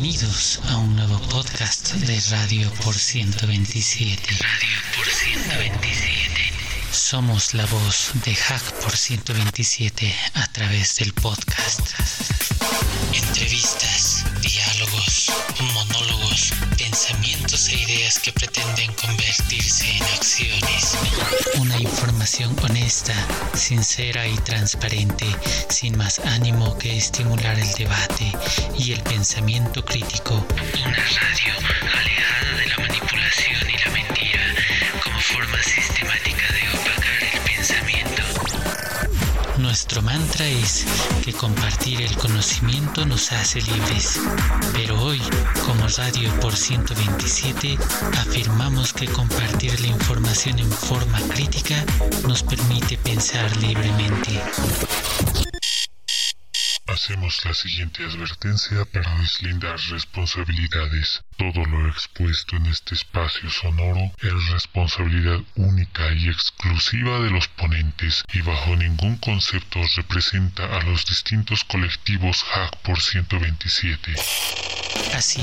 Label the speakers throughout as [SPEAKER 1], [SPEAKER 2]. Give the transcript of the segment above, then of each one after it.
[SPEAKER 1] Bienvenidos a un nuevo podcast de Radio por 127. Radio por 127. Somos la voz de Hack por 127 a través del podcast. Entrevistas, diálogos, monólogos, pensamientos e ideas que pretenden convertirse en acciones. Una información honesta, sincera y transparente, sin más ánimo que estimular el debate y el pensamiento crítico. Una radio Nuestro mantra es que compartir el conocimiento nos hace libres, pero hoy, como Radio por 127, afirmamos que compartir la información en forma crítica nos permite pensar libremente.
[SPEAKER 2] Hacemos la siguiente advertencia para deslindar responsabilidades. Todo lo expuesto en este espacio sonoro es responsabilidad única y exclusiva de los ponentes y bajo ningún concepto representa a los distintos colectivos Hack por 127.
[SPEAKER 1] Así,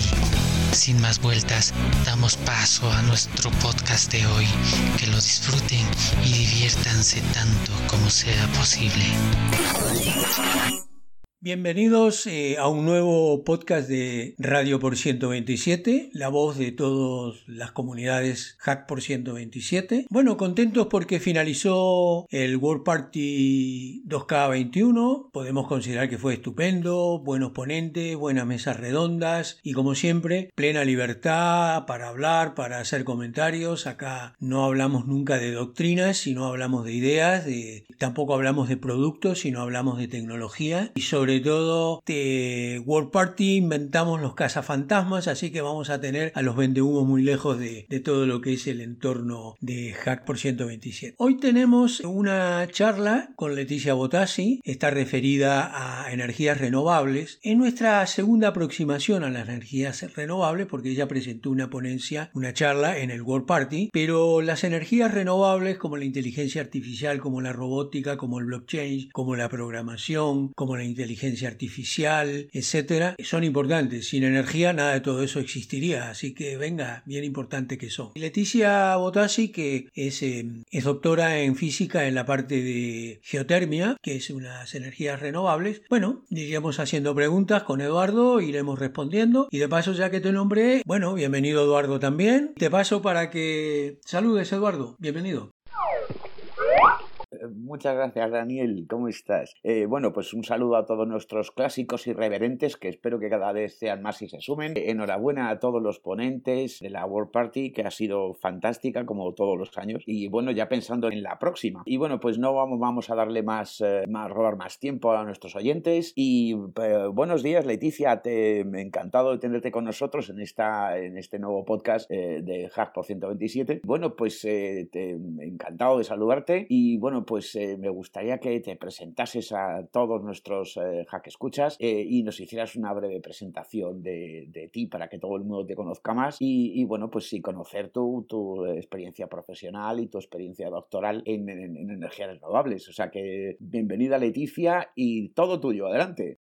[SPEAKER 1] sin más vueltas, damos paso a nuestro podcast de hoy. Que lo disfruten y diviértanse tanto como sea posible.
[SPEAKER 3] Bienvenidos eh, a un nuevo podcast de Radio por 127, la voz de todas las comunidades Hack por 127. Bueno, contentos porque finalizó el World Party 2K21. Podemos considerar que fue estupendo, buenos ponentes, buenas mesas redondas y como siempre, plena libertad para hablar, para hacer comentarios. Acá no hablamos nunca de doctrinas, sino hablamos de ideas, de, tampoco hablamos de productos, sino hablamos de tecnología y sobre todo de World Party inventamos los cazafantasmas, así que vamos a tener a los vendehumos muy lejos de, de todo lo que es el entorno de Hack por 127. Hoy tenemos una charla con Leticia Botassi, está referida a energías renovables. En nuestra segunda aproximación a las energías renovables, porque ella presentó una ponencia, una charla en el World Party, pero las energías renovables como la inteligencia artificial, como la robótica, como el blockchain, como la programación, como la inteligencia artificial, etcétera, son importantes. Sin energía nada de todo eso existiría, así que venga, bien importante que son. Leticia Botassi, que es, eh, es doctora en física en la parte de geotermia, que es unas energías renovables. Bueno, iríamos haciendo preguntas con Eduardo, iremos respondiendo. Y de paso, ya que te nombré, bueno, bienvenido Eduardo también. Te paso para que saludes Eduardo, bienvenido.
[SPEAKER 4] Muchas gracias, Daniel. ¿Cómo estás? Eh, bueno, pues un saludo a todos nuestros clásicos irreverentes que espero que cada vez sean más y se sumen. Enhorabuena a todos los ponentes de la World Party, que ha sido fantástica como todos los años. Y bueno, ya pensando en la próxima. Y bueno, pues no vamos, vamos a darle más, eh, más, robar más tiempo a nuestros oyentes. Y eh, buenos días, Leticia. Te, encantado de tenerte con nosotros en, esta, en este nuevo podcast de Hack por 127. Bueno, pues te, encantado de saludarte. Y bueno, pues me gustaría que te presentases a todos nuestros eh, hack escuchas eh, y nos hicieras una breve presentación de, ti para que todo el mundo te conozca más y, bueno, pues sí, conocer tu, tu, experiencia profesional y tu experiencia doctoral en, energías renovables. O sea que bienvenida Leticia y todo tuyo, adelante.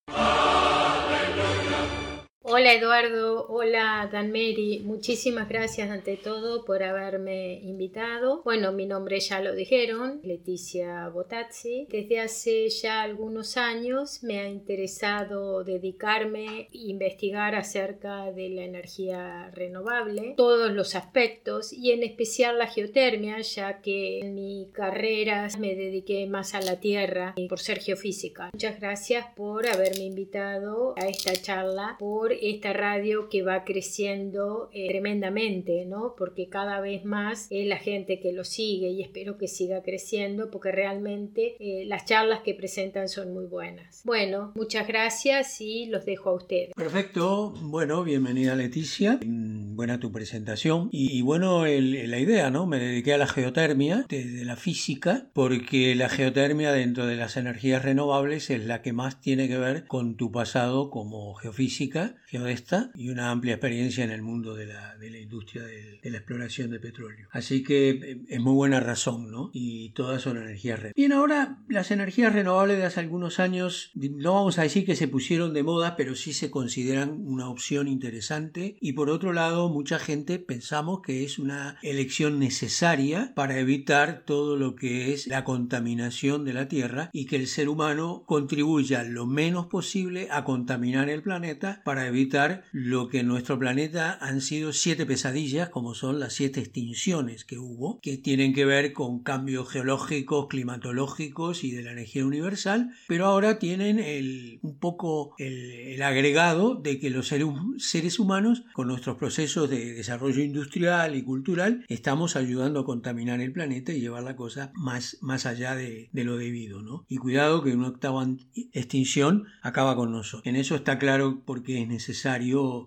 [SPEAKER 5] Hola Eduardo, hola Danmeri, muchísimas gracias ante todo por haberme invitado. Bueno, mi nombre ya lo dijeron, Leticia Botazzi. Desde hace ya algunos años me ha interesado dedicarme e investigar acerca de la energía renovable, todos los aspectos y en especial la geotermia, ya que en mi carrera me dediqué más a la tierra por ser geofísica. Muchas gracias por haberme invitado a esta charla, por esta radio que va creciendo eh, tremendamente, ¿no? Porque cada vez más es la gente que lo sigue y espero que siga creciendo porque realmente eh, las charlas que presentan son muy buenas. Bueno, muchas gracias y los dejo a ustedes.
[SPEAKER 3] Perfecto, bueno, bienvenida Leticia, buena tu presentación y, y bueno la idea, ¿no? Me dediqué a la geotermia desde la física porque la geotermia dentro de las energías renovables es la que más tiene que ver con tu pasado como geofísica geodesta y una amplia experiencia en el mundo de la, de la industria de, la exploración de petróleo. Así que eh, es muy buena razón, ¿no? Y todas son energías renovables. Bien, ahora las energías renovables de hace algunos años, no vamos a decir que se pusieron de moda, pero sí se consideran una opción interesante y por otro lado mucha gente pensamos que es una elección necesaria para evitar todo lo que es la contaminación de la Tierra y que el ser humano contribuya lo menos posible a contaminar el planeta para evitar lo que en nuestro planeta han sido siete pesadillas como son las siete extinciones que hubo que tienen que ver con cambios geológicos, climatológicos y de la energía universal pero ahora tienen el, un poco el, agregado de que los seres humanos con nuestros procesos de desarrollo industrial y cultural estamos ayudando a contaminar el planeta y llevar la cosa más, más allá de, lo debido, ¿no? Y cuidado que una octava extinción acaba con nosotros. En eso está claro porque es necesario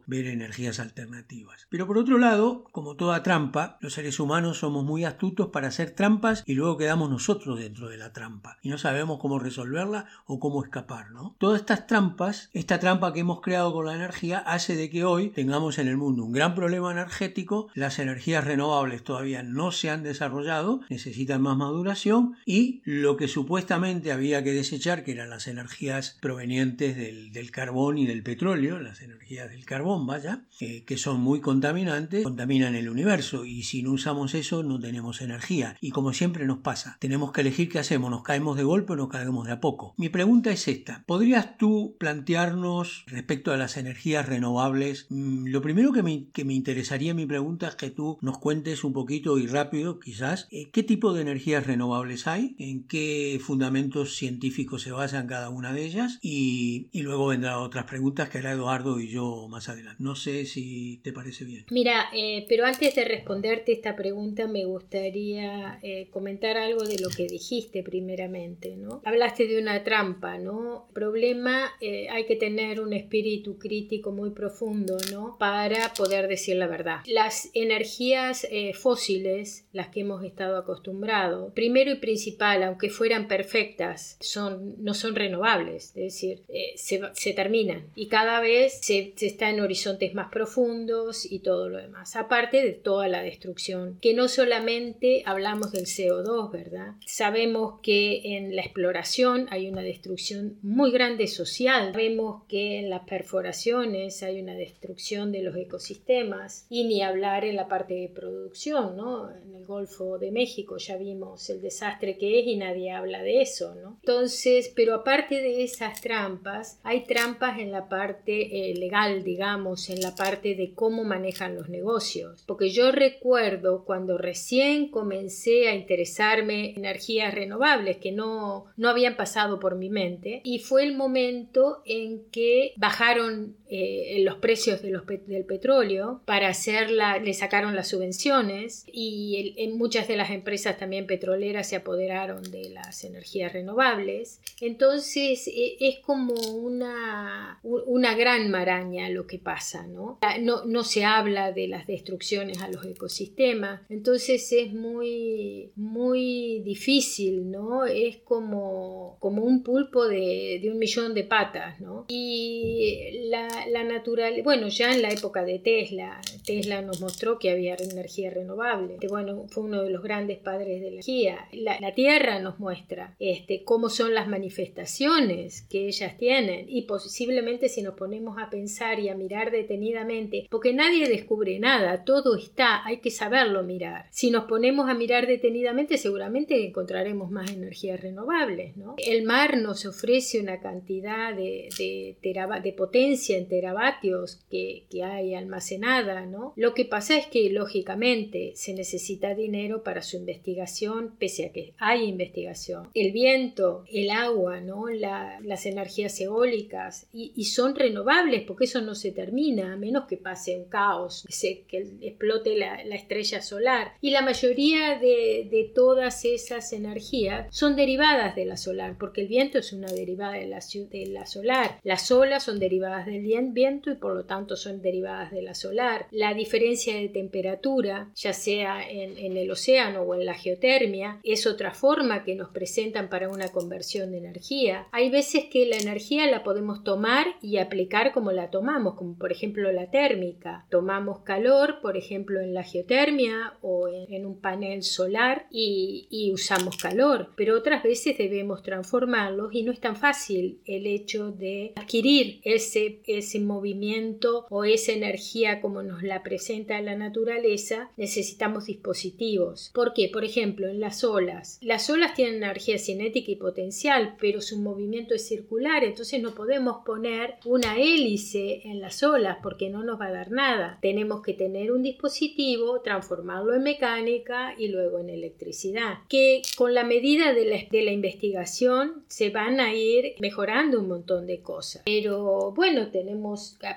[SPEAKER 3] ver energías alternativas. Pero por otro lado, como toda trampa, los seres humanos somos muy astutos para hacer trampas y luego quedamos nosotros dentro de la trampa y no sabemos cómo resolverla o cómo escapar, ¿no? Todas estas trampas, esta trampa que hemos creado con la energía hace de que hoy tengamos en el mundo un gran problema energético, las energías renovables todavía no se han desarrollado, necesitan más maduración y lo que supuestamente había que desechar, que eran las energías provenientes del, carbón y del petróleo, las energías del carbón, vaya, eh, que son muy contaminantes, contaminan el universo y si no usamos eso no tenemos energía. Y como siempre nos pasa, tenemos que elegir qué hacemos, nos caemos de golpe o nos caemos de a poco. Mi pregunta es esta, ¿podrías tú plantearnos respecto a las energías renovables? Mm, lo primero que me, que me interesaría en mi pregunta es que tú nos cuentes un poquito y rápido quizás eh, qué tipo de energías renovables hay, en qué fundamentos científicos se basan cada una de ellas y, luego vendrán otras preguntas que hará Eduardo y yo más adelante. No sé si te parece bien.
[SPEAKER 5] Mira, eh, pero antes de responderte esta pregunta me gustaría eh, comentar algo de lo que dijiste primeramente, ¿no? Hablaste de una trampa, ¿no? Problema, hay que tener un espíritu crítico muy profundo, ¿no? Para poder decir la verdad. Las energías fósiles, las que hemos estado acostumbrados, primero y principal, aunque fueran perfectas, son, no son renovables, es decir, eh, se, terminan y cada vez se, está en horizontes más profundos y todo lo demás, aparte de toda la destrucción, que no solamente hablamos del CO2, ¿verdad? Sabemos que en la exploración hay una destrucción muy grande social, vemos que en las perforaciones hay una destrucción de los ecosistemas y ni hablar en la parte de producción, ¿no? En el Golfo de México ya vimos el desastre que es y nadie habla de eso, ¿no? Entonces, pero aparte de esas trampas, hay trampas en la parte eh, legal, digamos, en la parte de cómo manejan los negocios. Porque yo recuerdo cuando recién comencé a interesarme en energías renovables que no, no habían pasado por mi mente y fue el momento en que bajaron eh, los precios de los del petróleo para hacerla, le sacaron las subvenciones y en muchas de las empresas también petroleras se apoderaron de las energías renovables. Entonces e, es como una, una gran maraña lo que pasa, ¿no? ¿no? No se habla de las destrucciones a los ecosistemas, entonces es muy, muy difícil, ¿no? Es como, como un pulpo de, de un millón de patas, ¿no? Y la, la natural, bueno, ya en la época de Tesla, Tesla nos mostró que había energía renovable. Bueno, fue uno de los grandes padres de la energía. La, Tierra nos muestra este, cómo son las manifestaciones que ellas tienen y posiblemente si nos ponemos a pensar y a mirar detenidamente, porque nadie descubre nada, todo está, hay que saberlo mirar. Si nos ponemos a mirar detenidamente, seguramente encontraremos más energías renovables. ¿no? El mar nos ofrece una cantidad de, de, de potencia en teravatios que, que hay almacenada. ¿no? Lo que pasa es que lógicamente se necesita dinero para su investigación, pese a que hay investigación. El viento, el agua, ¿no? las energías eólicas, y, son renovables porque eso no se termina, a menos que pase un caos, que explote la, estrella solar. Y la mayoría de, todas esas energías son derivadas de la solar, porque el viento es una derivada de la, de solar. Las olas son derivadas del viento y por lo tanto son derivadas de la solar. La diferencia de temperatura, ya sea en, el océano o en la geotermia, es otra forma que nos presentan para una conversión de energía. Hay veces que la energía la podemos tomar y aplicar como la tomamos, como por ejemplo la térmica. Tomamos calor, por ejemplo, en la geotermia o en, un panel solar y, usamos calor, pero otras veces debemos transformarlos y no es tan fácil el hecho de adquirir ese movimiento o esa energía como nos la presenta la naturaleza, necesitamos dispositivos. ¿Por qué? Por ejemplo, en las olas. Las olas tienen energía cinética y potencial, pero su movimiento es circular, entonces no podemos poner una hélice en las olas porque no nos va a dar nada. Tenemos que tener un dispositivo, transformarlo en mecánica y luego en electricidad. Que con la medida de la, de la investigación se van a ir mejorando un montón de cosas. Pero bueno, tenemos,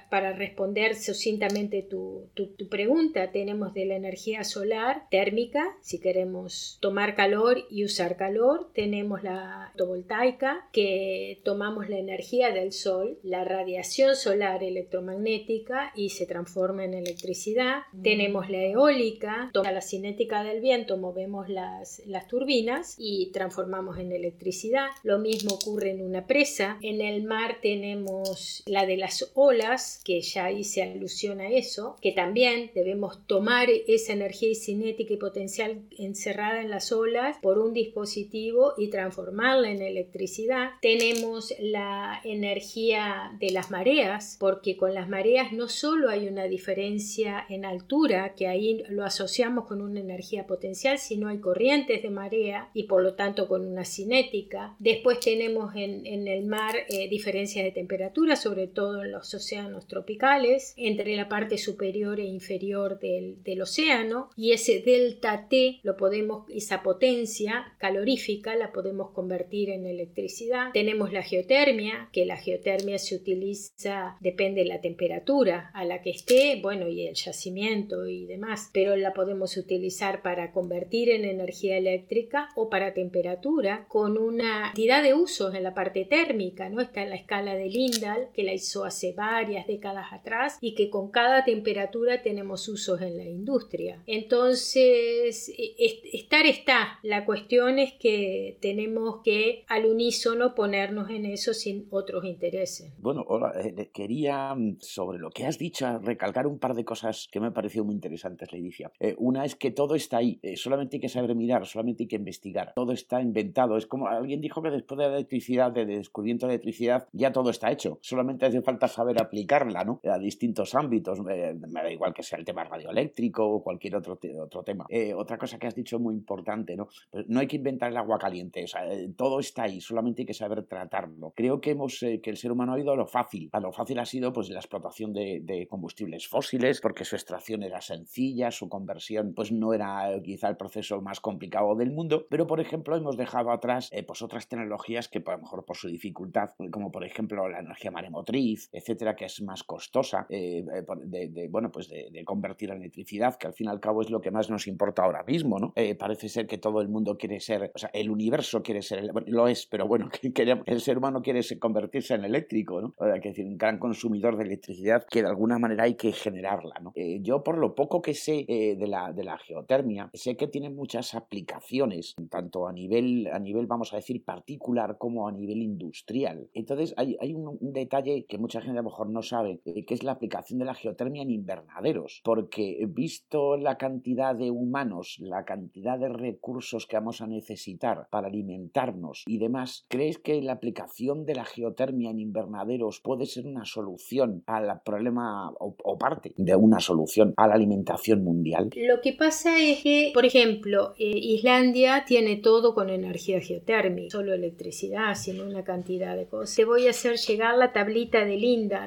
[SPEAKER 5] para responder sucintamente tu, tu, pregunta, tenemos de la energía solar térmica, si queremos tomar calor y usar calor, tenemos la fotovoltaica, que tomamos la energía del sol, la radiación solar electromagnética y se transforma en electricidad. Mm. Tenemos la eólica, toma la cinética del viento, movemos las, las turbinas y transformamos en electricidad. Lo mismo ocurre en una presa. En el mar tenemos la de las olas, que ya hice alusión a eso, que también debemos tomar esa energía cinética y potencial encerrada en las olas por un dispositivo y transformarla en electricidad. Tenemos la energía de las mareas, porque con las mareas no solo hay una diferencia en altura, que ahí lo asociamos con una energía potencial, sino hay corrientes de marea y por lo tanto con una cinética. Después tenemos en, el mar eh, diferencias de temperatura, sobre todo en los océanos tropicales, entre la parte superior e inferior del, del océano, y ese delta T lo podemos, esa potencia calorífica la podemos convertir en electricidad. Tenemos la geotermia, que la geotermia se utiliza, depende de la temperatura a la que esté, bueno, y el yacimiento y demás, pero la podemos utilizar para convertir en energía eléctrica o para temperatura con una cantidad de usos en la parte térmica, ¿no? Está en la escala de Lindal, que la hizo hace varias décadas atrás y que con cada temperatura tenemos usos en la industria. Entonces, e, estar está. La cuestión es que tenemos que al unísono ponernos en eso sin otros intereses.
[SPEAKER 4] Bueno, hola, eh, quería mm, sobre lo que has dicho recalcar un par de cosas que me pareció muy interesantes, Leidicia. Eh, una es que todo está ahí, eh, solamente hay que saber mirar, solamente hay que investigar. Todo está inventado. Es como alguien dijo que después de la electricidad, del descubrimiento de la electricidad, ya todo está hecho. Solamente hace falta saber aplicarla ¿no? a distintos ámbitos. me da igual que sea el tema radioeléctrico o cualquier otro, otro tema. otra cosa que has dicho muy importante, ¿no? Pues no hay que inventar el agua caliente. Sea, todo está ahí, solamente hay que saber tratarlo. Creo que hemos que el ser humano ha ido a lo fácil. A lo fácil ha sido pues la explotación de, combustibles fósiles, porque su extracción era sencilla, su conversión pues no era eh, quizá el proceso más complicado del mundo, pero por ejemplo hemos dejado atrás eh, pues otras tecnologías que a lo mejor por su dificultad, como por ejemplo la energía maremotriz, etcétera, que es más costosa eh, de, bueno pues de, convertir a electricidad, que al fin y al cabo es lo que más nos importa ahora mismo, ¿no? parece ser que todo el mundo quiere ser, o sea, el universo quiere ser, lo es, pero bueno, el ser humano quiere convertirse en eléctrico, ¿no? O decir, un gran consumidor de electricidad que de alguna manera hay que generarla. ¿no? Eh, yo, por lo poco que sé eh, de, la, de la geotermia, sé que tiene muchas aplicaciones, tanto a nivel, a nivel, vamos a decir, particular como a nivel industrial. Entonces, hay, hay un, detalle que mucha gente a lo mejor no sabe, que es la aplicación de la geotermia en invernaderos, porque visto la cantidad de humanos, la cantidad de recursos que vamos a necesitar para alimentarnos y demás, ¿crees que la aplicación de la geotermia en invernaderos puede ser una solución al problema o, parte de una solución a la alimentación mundial?
[SPEAKER 5] Lo que pasa es que, por ejemplo, eh, Islandia tiene todo con energía geotérmica, solo electricidad, sino una cantidad de cosas. Te voy a hacer llegar la tablita de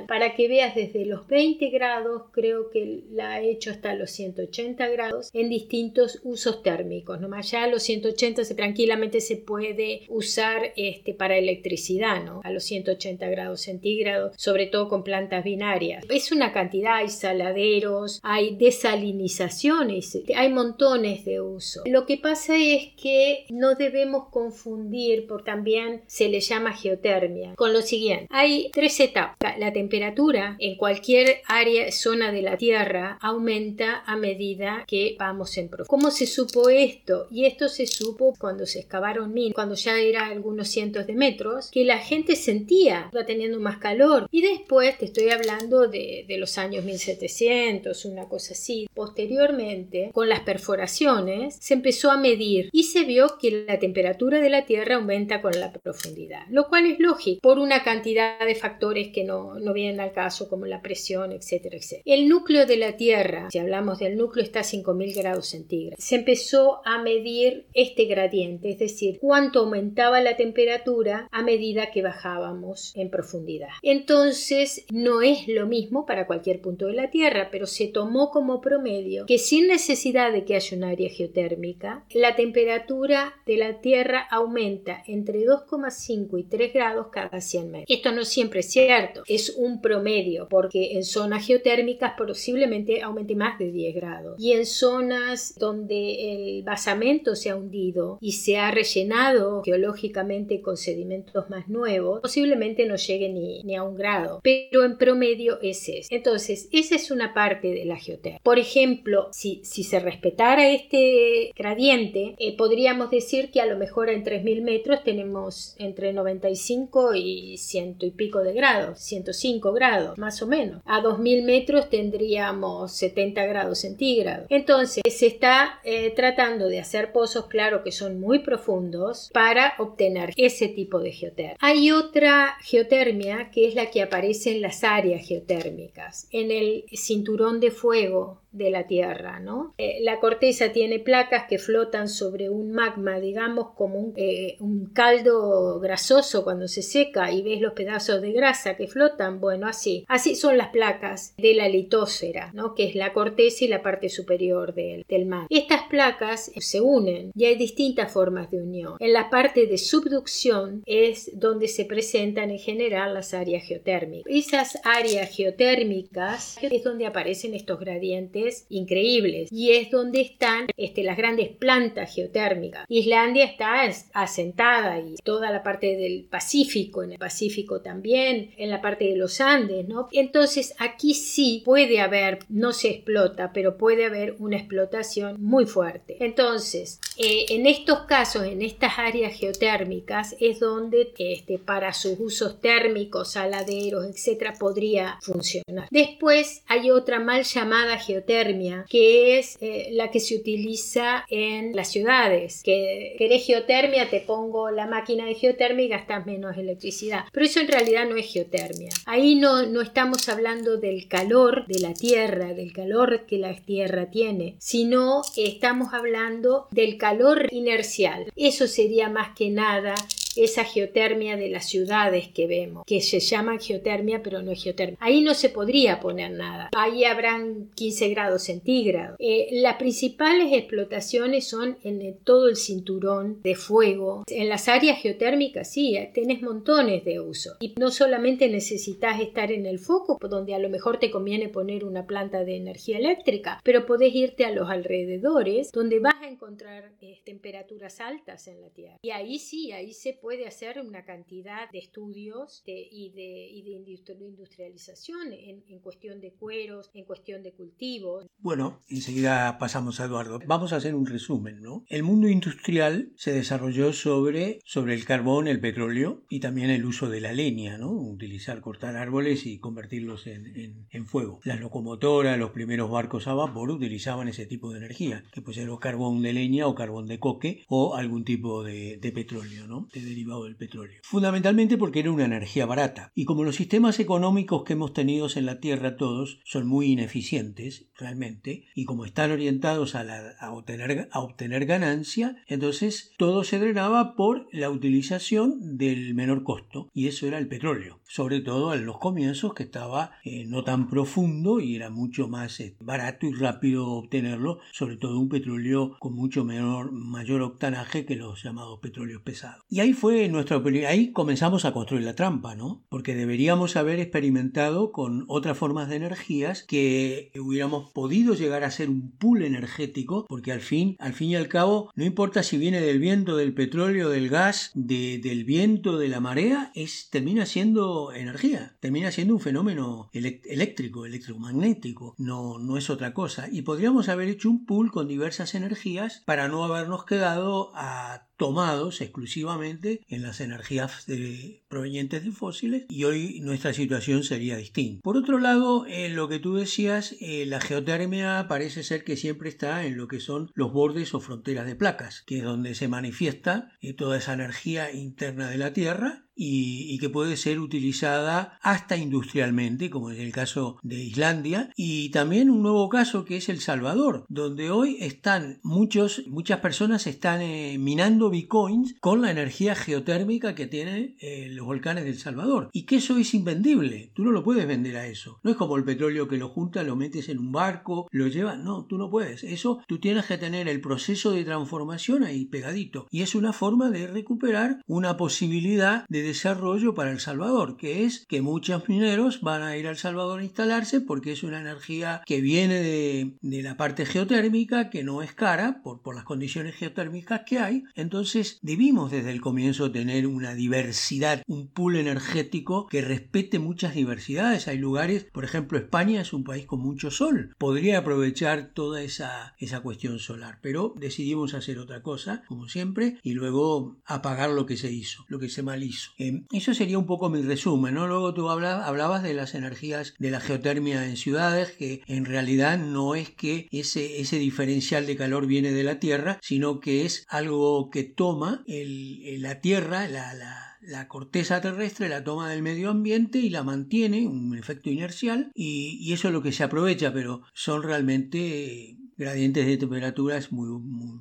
[SPEAKER 5] Para que veas desde los 20 grados, creo que la he hecho hasta los 180 grados, en distintos usos térmicos. Ya a los 180 se, tranquilamente se puede usar este, para electricidad, ¿no? A los 180 grados centígrados, sobre todo con plantas binarias. Es una cantidad, hay saladeros, hay desalinizaciones, hay montones de uso. Lo que pasa es que no debemos confundir, por también se le llama geotermia, con lo siguiente. Hay tres etapas. La temperatura en cualquier área, zona de la Tierra aumenta a medida que vamos en profundidad. ¿Cómo se supo esto? Y esto se supo cuando se excavaron minas, cuando ya era algunos cientos de metros, que la gente sentía, iba teniendo más calor. Y después, te estoy hablando de, de los años 1700, una cosa así. Posteriormente, con las perforaciones, se empezó a medir y se vio que la temperatura de la Tierra aumenta con la profundidad, lo cual es lógico por una cantidad de factores que no, no vienen al caso, como la presión, etcétera, etcétera. El núcleo de la Tierra, si hablamos del núcleo, está a 5000 grados centígrados. Se empezó a medir este gradiente, es decir, cuánto aumentaba la temperatura a medida que bajábamos en profundidad. Entonces, no es lo mismo para cualquier punto de la Tierra, pero se tomó como promedio que sin necesidad de que haya un área geotérmica, la temperatura de la Tierra aumenta entre 2,5 y 3 grados cada 100 metros. Esto no siempre es cierto, un promedio, porque en zonas geotérmicas posiblemente aumente más de 10 grados. Y en zonas donde el basamento se ha hundido y se ha rellenado geológicamente con sedimentos más nuevos, posiblemente no llegue ni, ni a un grado. Pero en promedio es eso. Entonces, esa es una parte de la geotérmica. Por ejemplo, si, si se respetara este gradiente, eh, podríamos decir que a lo mejor en 3.000 metros tenemos entre 95 y 100 y pico de grados, 105 grados, más o menos. A 2.000 metros tendríamos 70 grados centígrados. Entonces, se está eh, tratando de hacer pozos, claro que son muy profundos, para obtener ese tipo de geotermia. Hay otra geotermia que es la que aparece en las áreas geotérmicas, en el cinturón de fuego de la Tierra, ¿no? Eh, la corteza tiene placas que flotan sobre un magma, digamos, como un, eh, un, caldo grasoso cuando se seca y ves los pedazos de grasa que flotan, bueno, así. Así son las placas de la litósfera, ¿no? Que es la corteza y la parte superior del, del magma. Estas placas se unen y hay distintas formas de unión. En la parte de subducción es donde se presentan en general las áreas geotérmicas. Esas áreas geotérmicas es donde aparecen estos gradientes increíbles y es donde están este, las grandes plantas geotérmicas. Islandia está asentada y toda la parte del Pacífico, en el Pacífico también, en la parte de los Andes, ¿no? Entonces aquí sí puede haber, no se explota, pero puede haber una explotación muy fuerte. Entonces, eh, en estos casos, en estas áreas geotérmicas, es donde este, para sus usos térmicos, saladeros, etcétera, podría funcionar. Después hay otra mal llamada geotérmica que es eh, la que se utiliza en las ciudades. Que querés geotermia, te pongo la máquina de geotermia y gastas menos electricidad. Pero eso en realidad no es geotermia. Ahí no, no estamos hablando del calor de la tierra, del calor que la tierra tiene, sino estamos hablando del calor inercial. Eso sería más que nada esa geotermia de las ciudades que vemos, que se llama geotermia pero no es geotermia. Ahí no se podría poner nada. Ahí habrán 15 grados centígrados. Eh, las principales explotaciones son en todo el cinturón de fuego. En las áreas geotérmicas sí, eh, tenés montones de uso. Y no solamente necesitas estar en el foco, donde a lo mejor te conviene poner una planta de energía eléctrica, pero podés irte a los alrededores, donde vas a encontrar eh, temperaturas altas en la Tierra. Y ahí sí, ahí se puede hacer una cantidad de estudios y, de, y, de, industrialización en, en, cuestión de cueros, en cuestión de cultivos.
[SPEAKER 3] Bueno, enseguida pasamos a Eduardo. Vamos a hacer un resumen, ¿no? El mundo industrial se desarrolló sobre, sobre el carbón, el petróleo y también el uso de la leña, ¿no? Utilizar, cortar árboles y convertirlos en, en, en fuego. Las locomotoras, los primeros barcos a vapor utilizaban ese tipo de energía, que pues era carbón de leña o carbón de coque o algún tipo de, de petróleo, ¿no? De derivado del petróleo. Fundamentalmente porque era una energía barata. Y como los sistemas económicos que hemos tenido en la Tierra todos son muy ineficientes, realmente, y como están orientados a, obtener, a obtener ganancia, entonces todo se drenaba por la utilización del menor costo. Y eso era el petróleo. Sobre todo en los comienzos que estaba eh, no tan profundo y era mucho más eh, barato y rápido obtenerlo, sobre todo un petróleo con mucho menor, mayor octanaje que los llamados petróleos pesados. Y ahí fue nuestra. Ahí comenzamos a construir la trampa, ¿no? Porque deberíamos haber experimentado con otras formas de energías que hubiéramos podido llegar a ser un pool energético, porque al fin, al fin y al cabo, no importa si viene del viento, del petróleo, del gas, del viento, de la marea, es, termina siendo energía, termina siendo un fenómeno eléctrico, electromagnético, no, no es otra cosa. Y podríamos haber hecho un pool con diversas energías para no habernos quedado a tomados exclusivamente en las energías provenientes de fósiles y hoy nuestra situación sería distinta. Por otro lado, en lo que tú decías, eh, la geotermia parece ser que siempre está en lo que son los bordes o fronteras de placas, que es donde se manifiesta eh, toda esa energía interna de la Tierra y, que puede ser utilizada hasta industrialmente, como es el caso de Islandia, y también un nuevo caso que es El Salvador, donde hoy están muchos, muchas personas están eh, minando bitcoins con la energía geotérmica que tienen eh, los volcanes del Salvador, y que eso es invendible, tú no lo puedes vender a eso, no es como el petróleo que lo juntas, lo metes en un barco, lo llevas, no, tú no puedes, eso tú tienes que tener el proceso de transformación ahí pegadito, y es una forma de recuperar una posibilidad de desarrollo para El Salvador, que es que muchos mineros van a ir al Salvador a instalarse porque es una energía que viene de, la parte geotérmica, que no es cara por, por las condiciones geotérmicas que hay. Entonces debimos desde el comienzo tener una diversidad, un pool energético que respete muchas diversidades. Hay lugares, por ejemplo, España es un país con mucho sol, podría aprovechar toda esa, esa cuestión solar, pero decidimos hacer otra cosa, como siempre, y luego apagar lo que se hizo, lo que se mal hizo. Eh, eso sería un poco mi resumen, ¿no? Luego tú hablabas de las energías de la geotermia en ciudades, que en realidad no es que ese, ese diferencial de calor viene de la Tierra, sino que es algo que toma la Tierra, la corteza terrestre la toma del medio ambiente y la mantiene, un efecto inercial, y, y, eso es lo que se aprovecha, pero son realmente gradientes de temperaturas muy,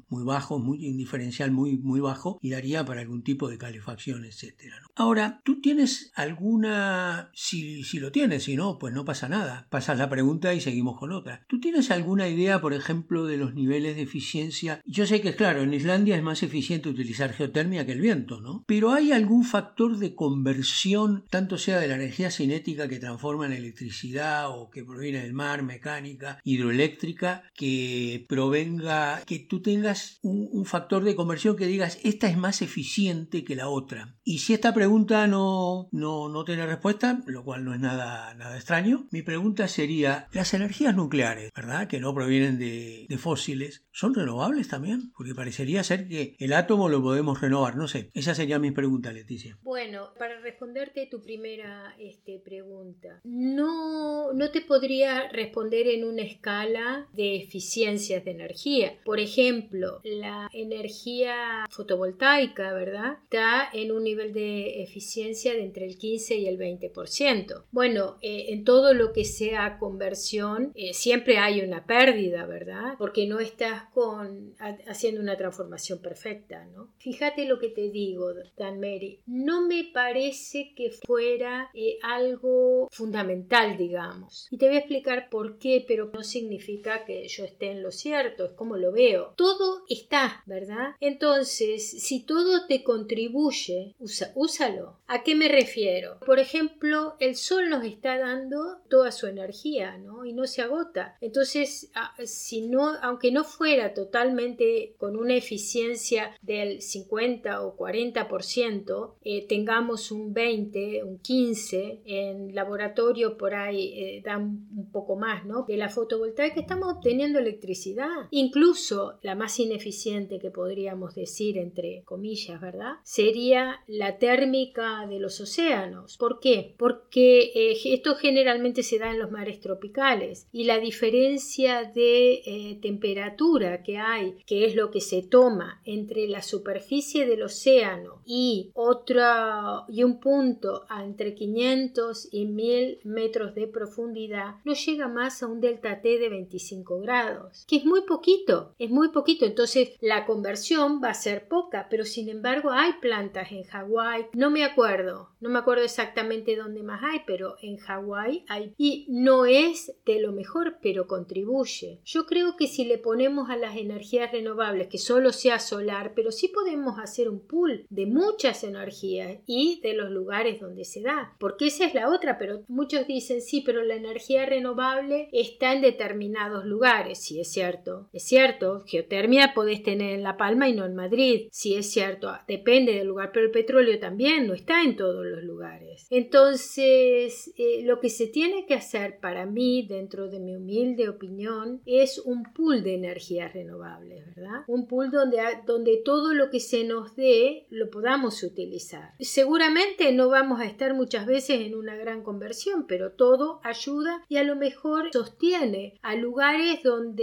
[SPEAKER 3] muy, bajos, muy, un diferencial muy, muy bajo y daría para algún tipo de calefacción, etc. Ahora, ¿tú tienes alguna, si, si lo tienes, si no, pues no pasa nada, pasas la pregunta y seguimos con otra. ¿Tú tienes alguna idea, por ejemplo, de los niveles de eficiencia? Yo sé que, claro, en Islandia es más eficiente utilizar geotermia que el viento, ¿no? Pero ¿hay algún factor de conversión, tanto sea de la energía cinética que transforma en electricidad o que proviene del mar, mecánica, hidroeléctrica, que provenga, que tú tengas un, factor de conversión que digas, esta es más eficiente que la otra. Y si esta pregunta no, no, no tiene respuesta, lo cual no es nada, nada extraño, mi pregunta sería, las energías nucleares, ¿verdad? Que no provienen de, de fósiles, ¿son renovables también? Porque parecería ser que el átomo lo podemos renovar, no sé. Esa sería mi pregunta, Leticia.
[SPEAKER 5] Bueno, para responderte tu primera este, pregunta, no, no te podría responder en una escala de eficiencia de energía. Por ejemplo, la energía fotovoltaica, ¿verdad? Está en un nivel de eficiencia de entre el 15 y el 20%. Bueno, eh, en todo lo que sea conversión, eh, siempre hay una pérdida, ¿verdad? Porque no estás con, haciendo una transformación perfecta, ¿no? Fíjate lo que te digo, Dan Mary. No me parece que fuera eh, algo fundamental, digamos. Y te voy a explicar por qué, pero no significa que yo esté en lo cierto, es como lo veo. Todo está, ¿verdad? Entonces, si todo te contribuye, úsalo. ¿A qué me refiero? Por ejemplo, el sol nos está dando toda su energía, ¿no? Y no se agota. Entonces, si no, aunque no fuera totalmente con una eficiencia del 50 o 40%, eh, tengamos un 20, un 15, en laboratorio por ahí eh, dan un poco más, ¿no? De la fotovoltaica estamos obteniendo electricidad, incluso la más ineficiente que podríamos decir entre comillas, ¿verdad? Sería la térmica de los océanos. ¿Por qué? Porque eh, esto generalmente se da en los mares tropicales y la diferencia de eh, temperatura que hay, que es lo que se toma entre la superficie del océano y otra y un punto entre 500 y 1000 metros de profundidad no llega más a un delta T de 25 grados, que es muy poquito, es muy poquito. Entonces la conversión va a ser poca, pero sin embargo hay plantas en Hawái, no me acuerdo, no me acuerdo exactamente dónde más hay, pero en Hawái hay. Y no es de lo mejor, pero contribuye. Yo creo que si le ponemos a las energías renovables, que solo sea solar, pero sí podemos hacer un pool de muchas energías y de los lugares donde se da. Porque esa es la otra, pero muchos dicen sí, pero la energía renovable está en determinados lugares. Es cierto. Es cierto, geotermia podés tener en La Palma y no en Madrid. Sí, es cierto, depende del lugar, pero el petróleo también no está en todos los lugares. Entonces, eh, lo que se tiene que hacer para mí, dentro de mi humilde opinión, es un pool de energías renovables, ¿verdad? Un pool donde, donde todo lo que se nos dé lo podamos utilizar. Seguramente no vamos a estar muchas veces en una gran conversión, pero todo ayuda y a lo mejor sostiene a lugares donde,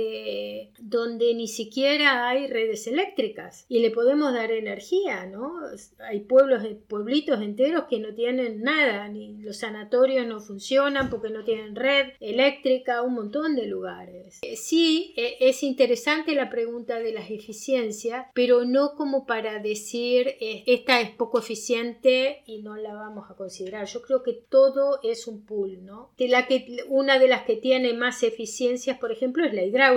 [SPEAKER 5] donde ni siquiera hay redes eléctricas y le podemos dar energía, ¿no? Hay pueblos, pueblitos enteros que no tienen nada, ni los sanatorios no funcionan porque no tienen red eléctrica, un montón de lugares. Eh, sí, e, es interesante la pregunta de las eficiencias, pero no como para decir eh, esta es poco eficiente y no la vamos a considerar. Yo creo que todo es un pool, ¿no? De la que, una de las que tiene más eficiencias, por ejemplo, es la hidráulica.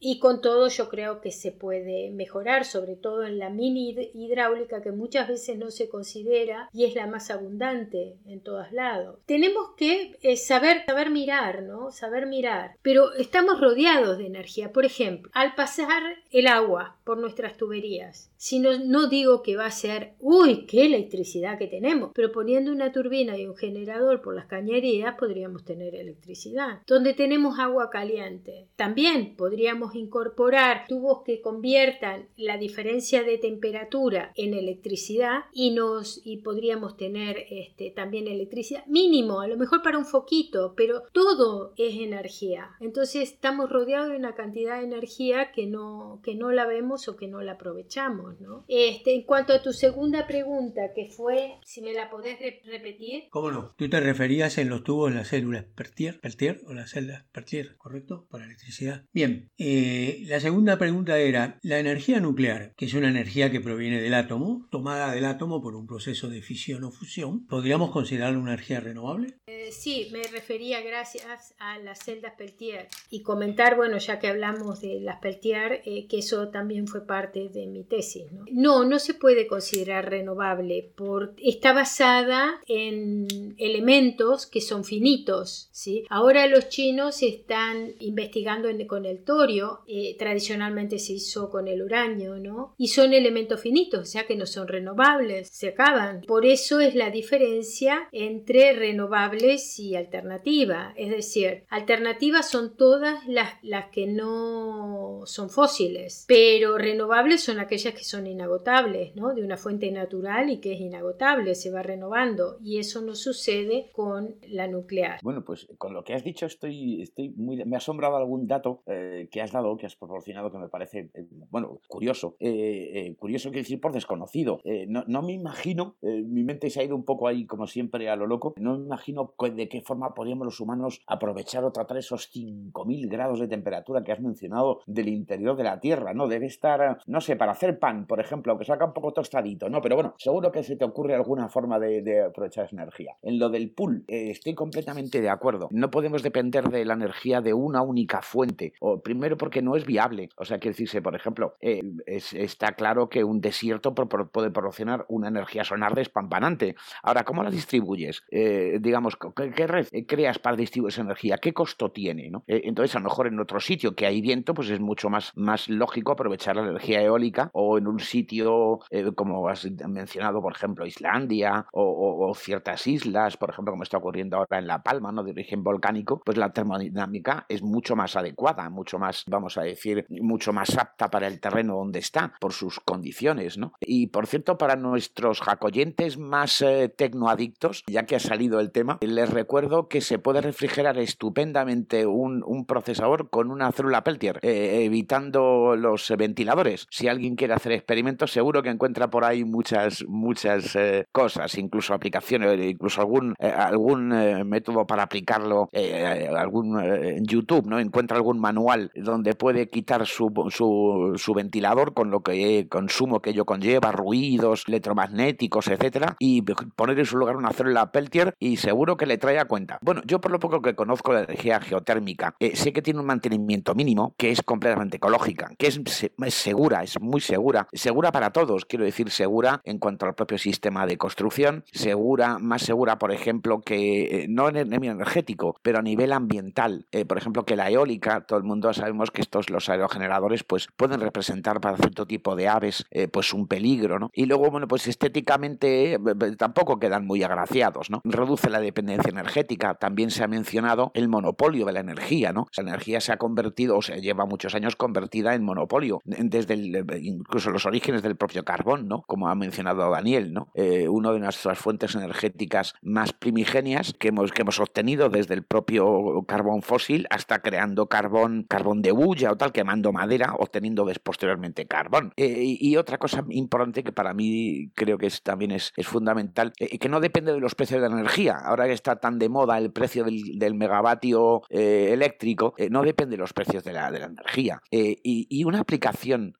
[SPEAKER 5] Y con todo yo creo que se puede mejorar, sobre todo en la mini hidráulica que muchas veces no se considera y es la más abundante en todos lados. Tenemos que eh, saber, saber mirar, ¿no? Saber mirar. Pero estamos rodeados de energía. Por ejemplo, al pasar el agua por nuestras tuberías, si no, no digo que va a ser, uy, qué electricidad que tenemos, pero poniendo una turbina y un generador por las cañerías podríamos tener electricidad. Donde tenemos agua caliente, también podríamos incorporar tubos que conviertan la diferencia de temperatura en electricidad y nos y podríamos tener este, también electricidad mínimo, a lo mejor para un foquito, pero todo es energía. Entonces estamos rodeados de una cantidad de energía que no, que no la vemos o que no la aprovechamos. Este, en cuanto a tu segunda pregunta, que fue, si me la podés repetir.
[SPEAKER 3] ¿Cómo no? Tú te referías en los tubos las células Peltier, Peltier o las celdas Peltier, ¿correcto? Para electricidad. Bien, eh, la segunda pregunta era, la energía nuclear, que es una energía que proviene del átomo, tomada del átomo por un proceso de fisión o fusión, ¿podríamos considerarla una energía renovable?
[SPEAKER 5] Eh, sí, me refería gracias a las celdas Peltier y comentar, bueno, ya que hablamos de las Peltier, eh, que eso también fue parte de mi tesis. ¿no? no, se puede considerar renovable. Por, está basada en elementos que son finitos. ¿sí? Ahora los chinos están investigando con el torio, eh, tradicionalmente se hizo con el uranio, ¿no? y son elementos finitos, o sea que no son renovables, se acaban. Por eso es la diferencia entre renovables y alternativa. Es decir, alternativas son todas las, las que no son fósiles, pero renovables son aquellas que son inagotables, ¿no? De una fuente natural y que es inagotable, se va renovando y eso no sucede con la nuclear.
[SPEAKER 4] Bueno, pues con lo que has dicho estoy, estoy muy... Me ha asombrado algún dato eh, que has dado, que has proporcionado que me parece, eh, bueno, curioso. Eh, curioso quiere decir por desconocido. No, me imagino, mi mente se ha ido un poco ahí como siempre a lo loco, no me imagino de qué forma podríamos los humanos aprovechar o tratar esos 5.000 grados de temperatura que has mencionado del interior de la Tierra, ¿no? Debe estar, no sé, para hacer pan por ejemplo, que saca un poco tostadito, ¿no? Pero bueno, seguro que se te ocurre alguna forma de, aprovechar esa energía. En lo del pool, estoy completamente de acuerdo. No podemos depender de la energía de una única fuente. O, primero porque no es viable. O sea, quiere decirse, por ejemplo, eh, está claro que un desierto puede proporcionar una energía sonar despampanante. Ahora, ¿cómo la distribuyes? Eh, digamos, ¿qué, red creas para distribuir esa energía? ¿Qué costo tiene? entonces, a lo mejor en otro sitio que hay viento, pues es mucho más, más lógico aprovechar la energía eólica o en un sitio eh, como has mencionado, por ejemplo, Islandia o, ciertas islas, por ejemplo, como está ocurriendo ahora en La Palma, ¿no? de origen volcánico, pues la termodinámica es mucho más adecuada, mucho más, vamos a decir, mucho más apta para el terreno donde está, por sus condiciones. ¿no? Y por cierto, para nuestros jacoyentes más eh, tecnoadictos, ya que ha salido el tema, les recuerdo que se puede refrigerar estupendamente un, procesador con una célula Peltier, eh, evitando los ventiladores. Si alguien quiere hacer experimentos, seguro que encuentra por ahí muchas, muchas eh, cosas, incluso aplicaciones, incluso algún, eh, algún eh, método para aplicar aplicarlo eh, algún YouTube, ¿no? Encuentra algún manual donde puede quitar su, su, su ventilador con lo que consumo que ello conlleva, ruidos electromagnéticos, etcétera, y poner en su lugar una célula Peltier y seguro que le trae a cuenta. Bueno, yo por lo poco que conozco la energía geotérmica, sé que tiene un mantenimiento mínimo, que es completamente ecológica, que es, es segura, es muy segura, segura para todos, quiero decir segura en cuanto al propio sistema de construcción, segura, más segura, por ejemplo, que eh, no en el energético, pero a nivel ambiental, eh, por ejemplo, que la eólica, todo el mundo sabemos que estos los aerogeneradores pues pueden representar para cierto tipo de aves eh, pues un peligro, ¿no? Y luego, bueno, pues estéticamente tampoco quedan muy agraciados, ¿no? Reduce la dependencia energética, también se ha mencionado el monopolio de la energía, ¿no? La energía se ha convertido, o sea, lleva muchos años convertida en monopolio, desde incluso los orígenes del propio carbón, ¿no? Como ha mencionado Daniel, ¿no? Eh, una de nuestras fuentes energéticas más primigenias que hemos, que hemos obtenido desde el propio carbón fósil hasta creando carbón, carbón de bulla o tal, quemando madera, obteniendo posteriormente carbón. Eh, y otra cosa importante que para mí creo que es, también es, fundamental, eh, que no depende de los precios de la energía. Ahora que está tan de moda el precio del, megavatio eléctrico, no depende de los precios de la, de la energía. Y, una aplicación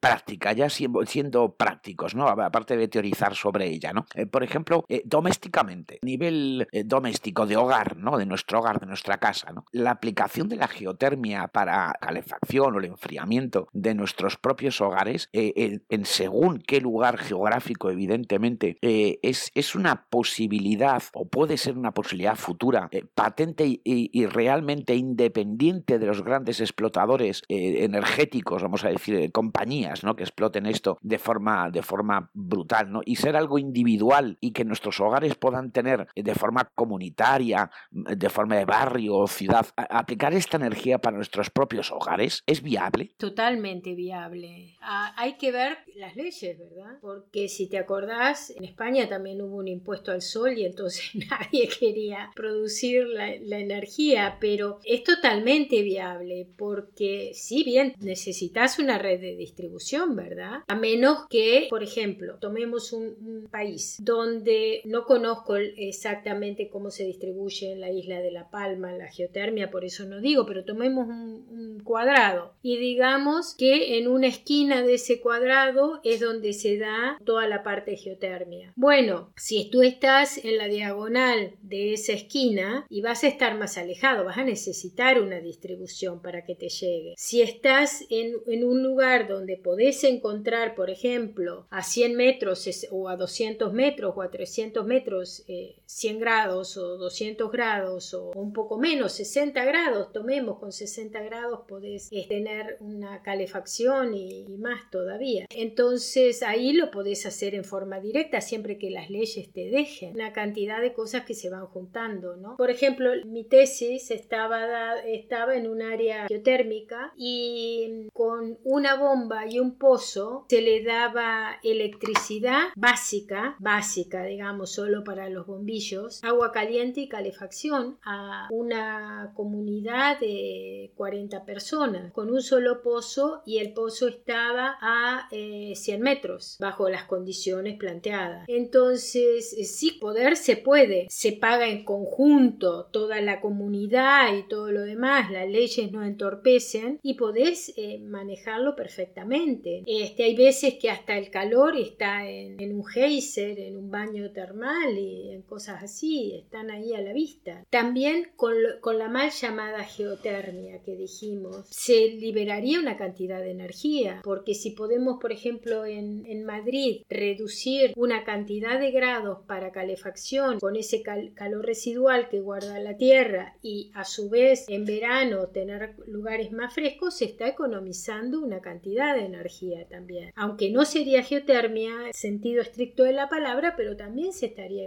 [SPEAKER 4] práctica, ya siendo, prácticos, ¿no? Aparte de teorizar sobre ella, ¿no? Eh, por ejemplo, eh, domésticamente, a nivel eh, doméstico de hogar, ¿no? De nuestro hogar, de nuestra casa, ¿no? La aplicación de la geotermia para calefacción o el enfriamiento de nuestros propios hogares, en según qué lugar geográfico, evidentemente, es, es una posibilidad o puede ser una posibilidad futura, patente y, y, realmente independiente de los grandes explotadores energéticos, vamos a decir, compañías, ¿no? Que exploten esto de forma, de forma brutal, ¿no? Y ser algo individual y que nuestros hogares puedan tener de forma comunitaria, de forma de barrio o ciudad, aplicar esta energía para nuestros propios hogares, ¿es viable?
[SPEAKER 5] Totalmente viable. Ah, hay que ver las leyes, ¿verdad? Porque si te acordás, en España también hubo un impuesto al sol y entonces nadie quería producir la, la energía, pero es totalmente viable porque si bien necesitas una red de distribución, ¿verdad? A menos que, por ejemplo, tomemos un, país donde no conozco exactamente cómo se distribuye en la isla de La Palma la geotermia, por eso no digo, pero tomemos un, cuadrado y digamos que en una esquina de ese cuadrado es donde se da toda la parte de geotermia. Bueno, si tú estás en la diagonal de esa esquina y vas a estar más alejado, vas a necesitar una distribución para que te llegue. Si estás en, un lugar donde podés encontrar, por ejemplo, a 100 metros o a 200 metros o a 300 metros 100 eh, grados o 200 grados o un poco menos, 60 grados, tomemos con 60 grados podés eh, tener una calefacción y, más todavía. Entonces ahí lo podés hacer en forma directa siempre que las leyes te dejen. Una cantidad de cosas que se van juntando, ¿no? Por ejemplo, mi tesis estaba, estaba en un área geotérmica y con una bomba y un pozo se le daba electricidad básica, básica, digamos, solo para los bombillos, agua caliente y calefacción a una comunidad de 40 personas con un solo pozo y el pozo estaba a 100 eh, metros bajo las condiciones planteadas. Entonces, eh, sí, poder se puede, se paga en conjunto toda la comunidad y todo lo demás, las leyes no entorpecen y podés eh, manejarlo perfectamente. Este, hay veces que hasta el calor está en, un geyser, en un baño termal y en cosas así, están ahí a la vista. También con, la mal llamada geotermia que dijimos, se liberaría una cantidad de energía, porque si podemos, por ejemplo, en, Madrid reducir una cantidad de grados para calefacción con ese calor residual que guarda la tierra y a su vez en verano tener lugares más frescos, se está economizando una cantidad de energía también. Aunque no sería geotermia, sentido estricto de la palabra, pero también se estaría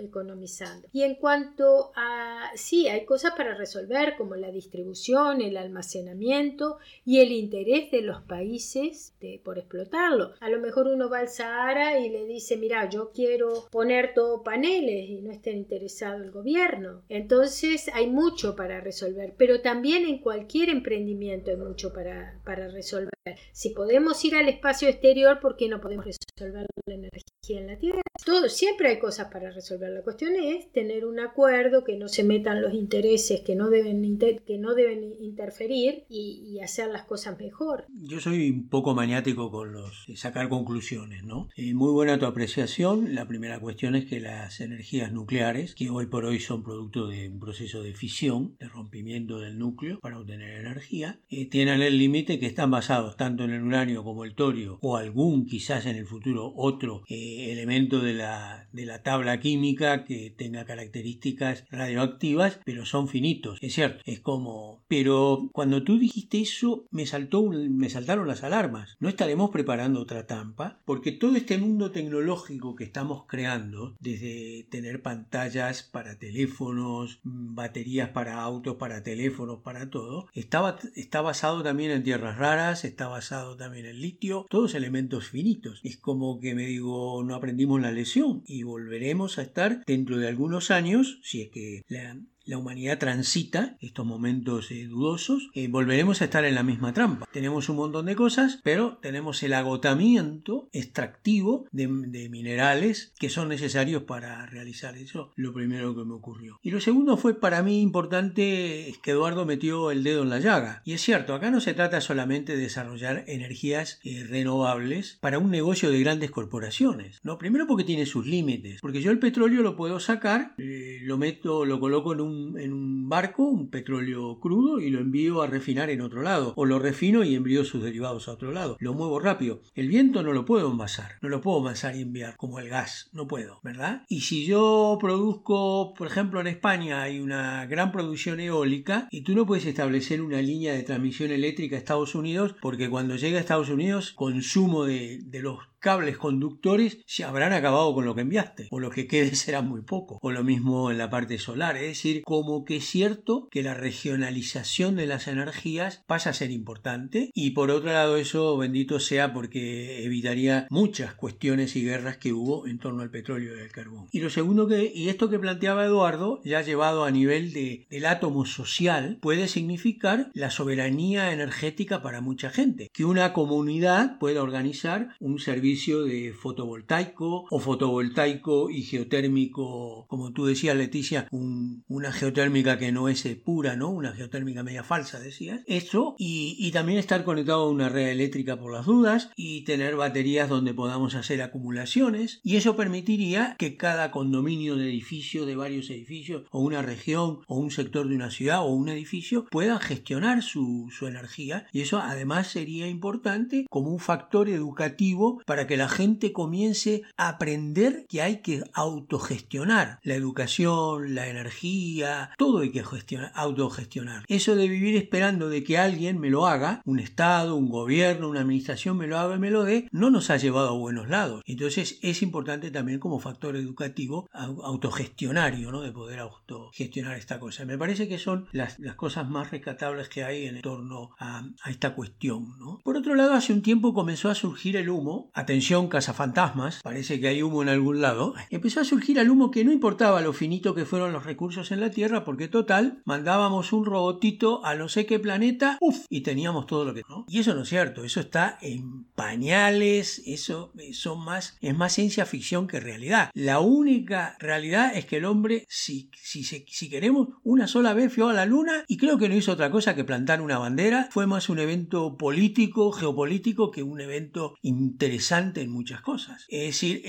[SPEAKER 5] economizando. Y en cuanto a, sí, hay cosas para resolver como la distribución, el almacenamiento y el interés de los países de, por explotarlo. A lo mejor uno va al Sahara y le dice, mira, yo quiero poner todo paneles y no esté interesado el gobierno. Entonces hay mucho para resolver, pero también en cualquier emprendimiento hay mucho para, para resolver. Si podemos ir al espacio exterior, ¿por qué no podemos resolver la energía en la Tierra? Todo, siempre hay cosas para resolver. La cuestión es tener un acuerdo, que no se metan los intereses que no deben, que no deben interferir y, hacer las cosas mejor.
[SPEAKER 3] Yo soy un poco maniático con los sacar conclusiones, ¿no? Eh, muy buena tu apreciación. La primera cuestión es que las energías nucleares, que hoy por hoy son producto de un proceso de fisión, de rompimiento del núcleo para obtener energía, eh, tienen el límite que están basados tanto en el uranio como el torio o algún quizás en el futuro otro eh, elemento de la, de la tabla química que tenga características radioactivas, pero son finitos, es cierto, es como... Pero cuando tú dijiste eso me, saltó me saltaron las alarmas. No estaremos preparando otra tampa porque todo este mundo tecnológico que estamos creando, desde tener pantallas para teléfonos, baterías para autos, para teléfonos, para todo, está, está basado también en tierras raras, está basado también en litio, todos elementos finitos. Es como que me digo, no aprendimos la lesión y volveremos a estar dentro de algunos años, si es que la, la humanidad transita estos momentos eh, dudosos, eh, volveremos a estar en la misma trampa. Tenemos un montón de cosas, pero tenemos el agotamiento extractivo de, minerales que son necesarios para realizar eso, lo primero que me ocurrió. Y lo segundo fue para mí importante es que Eduardo metió el dedo en la llaga. Y es cierto, acá no se trata solamente de desarrollar energías eh, renovables para un negocio de grandes corporaciones. No, primero porque tiene sus límites, porque yo el petróleo lo puedo sacar, lo meto, lo coloco en en un barco un petróleo crudo y lo envío a refinar en otro lado. O lo refino y envío sus derivados a otro lado. Lo muevo rápido. El viento no lo puedo envasar. No lo puedo envasar y enviar como el gas. No puedo, ¿verdad? Y si yo produzco, por ejemplo, en España hay una gran producción eólica y tú no puedes establecer una línea de transmisión eléctrica a Estados Unidos porque cuando llega a Estados Unidos consumo de los cables conductores se habrán acabado con lo que enviaste, o lo que quede será muy poco, o lo mismo en la parte solar, es decir, como que es cierto que la regionalización de las energías pasa a ser importante. Y por otro lado eso bendito sea porque evitaría muchas cuestiones y guerras que hubo en torno al petróleo y al carbón. Y lo segundo que, y esto que planteaba Eduardo, ya llevado a nivel de, del átomo social, puede significar la soberanía energética para mucha gente, que una comunidad pueda organizar un servicio de fotovoltaico o fotovoltaico y geotérmico, como tú decías Leticia, una geotérmica que no es pura, ¿no? Una geotérmica media falsa, decías. Eso y, también estar conectado a una red eléctrica por las dudas y tener baterías donde podamos hacer acumulaciones y eso permitiría que cada condominio de edificio, de varios edificios o una región o un sector de una ciudad o un edificio pueda gestionar su, su energía y eso además sería importante como un factor educativo para que la gente comience a aprender que hay que autogestionar la educación, la energía, todo hay que gestionar, autogestionar. Eso de vivir esperando de que alguien me lo haga, un Estado, un gobierno, una administración me lo haga y me lo dé, no nos ha llevado a buenos lados. Entonces es importante también como factor educativo autogestionario, ¿no? De poder autogestionar esta cosa. Me parece que son las, cosas más rescatables que hay en torno a, esta cuestión, ¿no? Por otro lado, hace un tiempo comenzó a surgir el humo, atención cazafantasmas, parece que hay humo en algún lado, empezó a surgir el humo que no importaba lo finito que fueron los recursos en la Tierra, porque total, mandábamos un robotito a no sé qué planeta, uff, y teníamos todo lo que... ¿no? Y eso no es cierto, eso está en pañales, eso son más, es más ciencia ficción que realidad. La única realidad es que el hombre, si, si, si queremos, una sola vez fue a la luna y creo que no hizo otra cosa que plantar una bandera, fue más un evento político, geopolítico, que un evento interesante en muchas cosas. Es decir,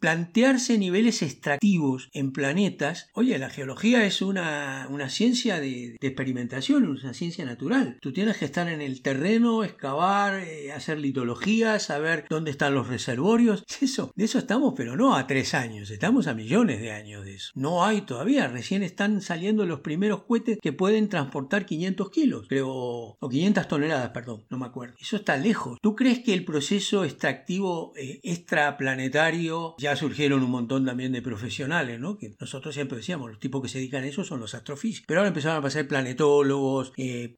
[SPEAKER 3] plantearse niveles extractivos en planetas, oye, la geología es una, una ciencia de, experimentación, una ciencia natural. Tú tienes que estar en el terreno, excavar, eh, hacer litología, saber dónde están los reservorios. Eso, de eso estamos, pero no a tres años, estamos a millones de años de eso. No hay todavía, recién están saliendo los primeros cohetes que pueden transportar 500 kilos, pero, o 500 toneladas, perdón, no me acuerdo. Eso está lejos. ¿Tú crees que el proceso extractivo eh, extraplanetario ya surgieron un montón también de profesionales, ¿no? Que nosotros siempre decíamos, los tipos que se dedican a eso son los astrofísicos. Pero ahora empezaron a pasar planetólogos, eh,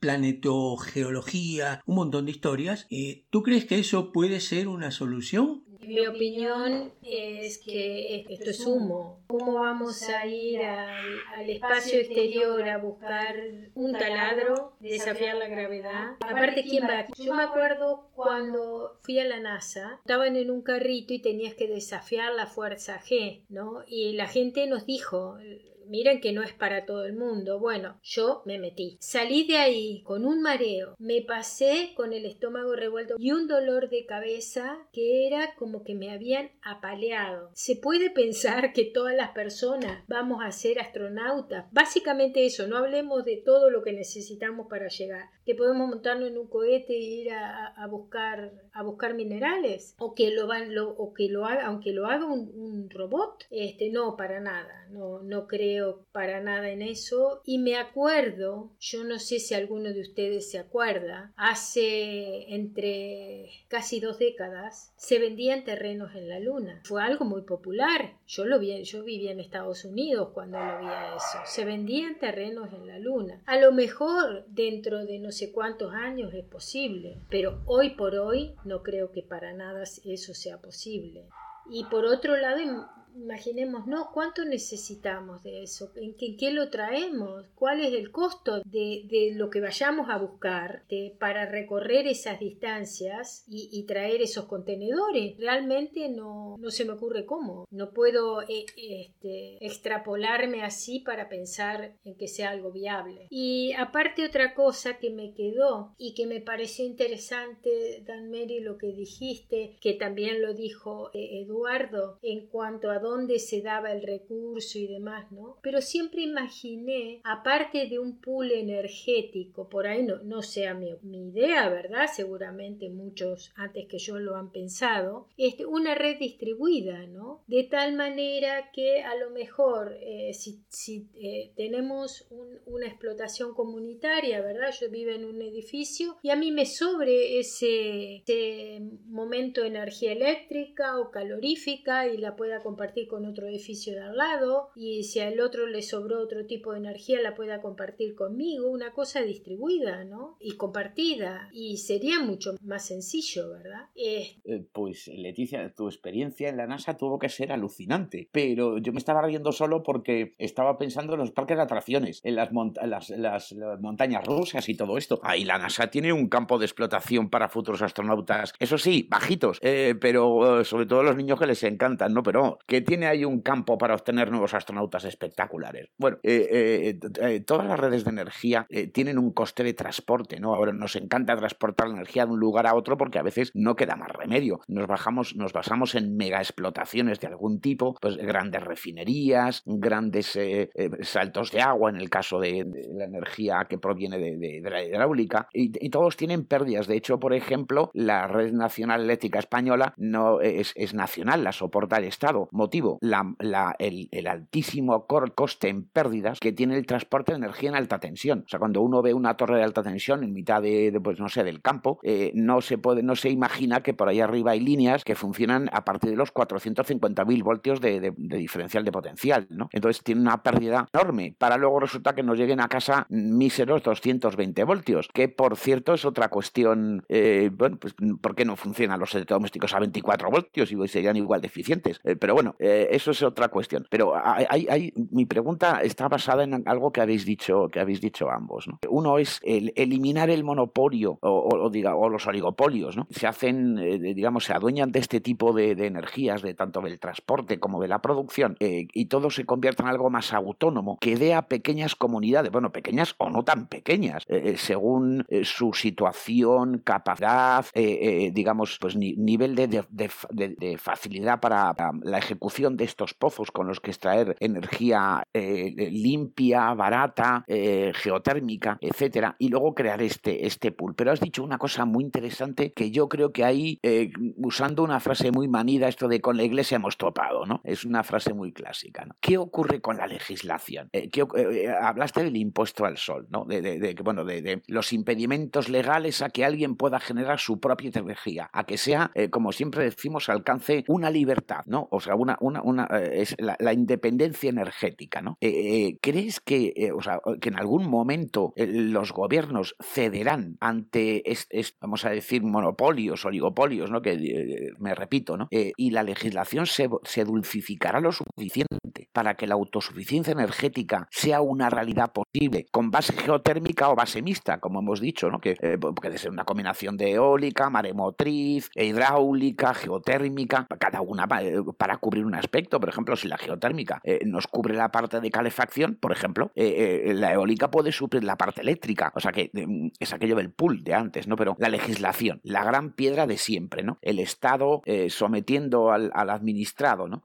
[SPEAKER 3] planetogeología, un montón de historias. Eh, ¿Tú crees que eso puede ser una solución?
[SPEAKER 5] Mi opinión es que esto es humo. ¿Cómo vamos a ir al, espacio exterior a buscar un taladro, desafiar la gravedad? Aparte, ¿quién va? Yo me acuerdo cuando fui a la NASA, estaban en un carrito y tenías que desafiar la fuerza G, ¿no? Y la gente nos dijo, miren que no es para todo el mundo. Bueno, yo me metí. Salí de ahí con un mareo, me pasé con el estómago revuelto y un dolor de cabeza que era como que me habían apaleado. Se puede pensar que todas las personas vamos a ser astronautas. Básicamente eso, no hablemos de todo lo que necesitamos para llegar. Que podemos montarnos en un cohete e ir a, buscar a buscar minerales o que lo van o que lo haga aunque lo haga un, un robot este no para nada no no creo para nada en eso y me acuerdo, yo no sé si alguno de ustedes se acuerda, hace entre casi dos décadas se vendían terrenos en la luna. Fue algo muy popular. Yo lo vi, yo vivía en Estados Unidos cuando lo vi eso. Se vendían terrenos en la luna. A lo mejor dentro de no sé cuántos años es posible, pero hoy por hoy no creo que para nada eso sea posible. Y por otro lado, imaginemos, ¿no? ¿Cuánto necesitamos de eso? ¿En qué, lo traemos? ¿Cuál es el costo de, lo que vayamos a buscar para recorrer esas distancias y, traer esos contenedores? Realmente no, no se me ocurre cómo. No puedo eh, este, extrapolarme así para pensar en que sea algo viable. Y aparte otra cosa que me quedó y que me pareció interesante, Dan Mary, lo que dijiste, que también lo dijo eh, Eduardo, en cuanto a dónde se daba el recurso y demás, ¿no? Pero siempre imaginé, aparte de un pool energético, por ahí no, no sea mi, idea, ¿verdad? Seguramente muchos antes que yo lo han pensado, este, una red distribuida, ¿no? De tal manera que a lo mejor eh, si, si eh, tenemos una explotación comunitaria, ¿verdad? Yo vivo en un edificio y a mí me sobre ese, ese momento de energía eléctrica o calorífica y la pueda compartir con otro edificio de al lado y si al otro le sobró otro tipo de energía la pueda compartir conmigo, una cosa distribuida, ¿no? Y compartida y sería mucho más sencillo, ¿verdad?
[SPEAKER 4] Eh, pues Leticia, tu experiencia en la NASA tuvo que ser alucinante, pero yo me estaba riendo solo porque estaba pensando en los parques de atracciones, en las, las, montañas rusas y todo esto. Ahí la NASA tiene un campo de explotación para futuros astronautas, eso sí, bajitos, eh, pero eh, sobre todo los niños que les encantan, ¿no? Pero tiene ahí un campo para obtener nuevos astronautas espectaculares. Bueno, eh, eh, eh, todas las redes de energía tienen un coste de transporte, ¿no? Ahora nos encanta transportar la energía de un lugar a otro porque a veces no queda más remedio. Nos bajamos, nos basamos en mega explotaciones de algún tipo, pues grandes refinerías, grandes saltos de agua en el caso de, la energía que proviene de, la hidráulica, y, todos tienen pérdidas. De hecho, por ejemplo, la red nacional eléctrica española no es nacional, la soporta el Estado la, el, altísimo coste en pérdidas que tiene el transporte de energía en alta tensión. O sea, cuando uno ve una torre de alta tensión en mitad de, pues no sé, del campo, eh, no se puede, no se imagina que por ahí arriba hay líneas que funcionan a partir de los 450.000 voltios de, diferencial de potencial, ¿no? Entonces tiene una pérdida enorme. Para luego resulta que nos lleguen a casa míseros 220 voltios, que por cierto es otra cuestión, eh, bueno, pues ¿por qué no funcionan los electrodomésticos a 24 voltios y serían igual de eficientes? Eh, pero bueno, eh, eso es otra cuestión. Pero hay, mi pregunta está basada en algo que habéis dicho, que habéis dicho ambos. Uno es el eliminar el monopolio o, diga, o los oligopolios. ¿no? Se hacen, eh, digamos, se adueñan de este tipo de, energías, de tanto del transporte como de la producción, eh, y todo se convierte en algo más autónomo, que dé a pequeñas comunidades, bueno, pequeñas o no tan pequeñas, según su situación, capacidad, digamos, pues nivel de, facilidad para la ejecución de estos pozos con los que extraer energía eh, limpia, barata, eh, geotérmica, etcétera, y luego crear este, este pool. Pero has dicho una cosa muy interesante que yo creo que ahí, eh, usando una frase muy manida, esto de con la iglesia hemos topado, ¿no? Es una frase muy clásica. ¿Qué ocurre con la legislación? hablaste del impuesto al sol, ¿no? De, bueno, de, los impedimentos legales a que alguien pueda generar su propia energía, a que sea, como siempre decimos, alcance una libertad, ¿no? O sea, una, una, eh, es la, independencia energética, ¿no? ¿Crees que, o sea, que en algún momento los gobiernos cederán ante, vamos a decir, monopolios, oligopolios, ¿no? Que me repito, ¿no? y la legislación se, dulcificará lo suficiente para que la autosuficiencia energética sea una realidad posible con base geotérmica o base mixta, como hemos dicho, ¿no? que eh, puede ser una combinación de eólica, maremotriz, hidráulica, geotérmica, cada una eh, para cubrir un aspecto. Por ejemplo, si la geotérmica eh, nos cubre la parte de calefacción, por ejemplo, la eólica puede suplir la parte eléctrica. O sea que mm, es aquello del pool de antes, ¿no? Pero la legislación, la gran piedra de siempre, ¿no? El Estado sometiendo al, administrado, ¿no?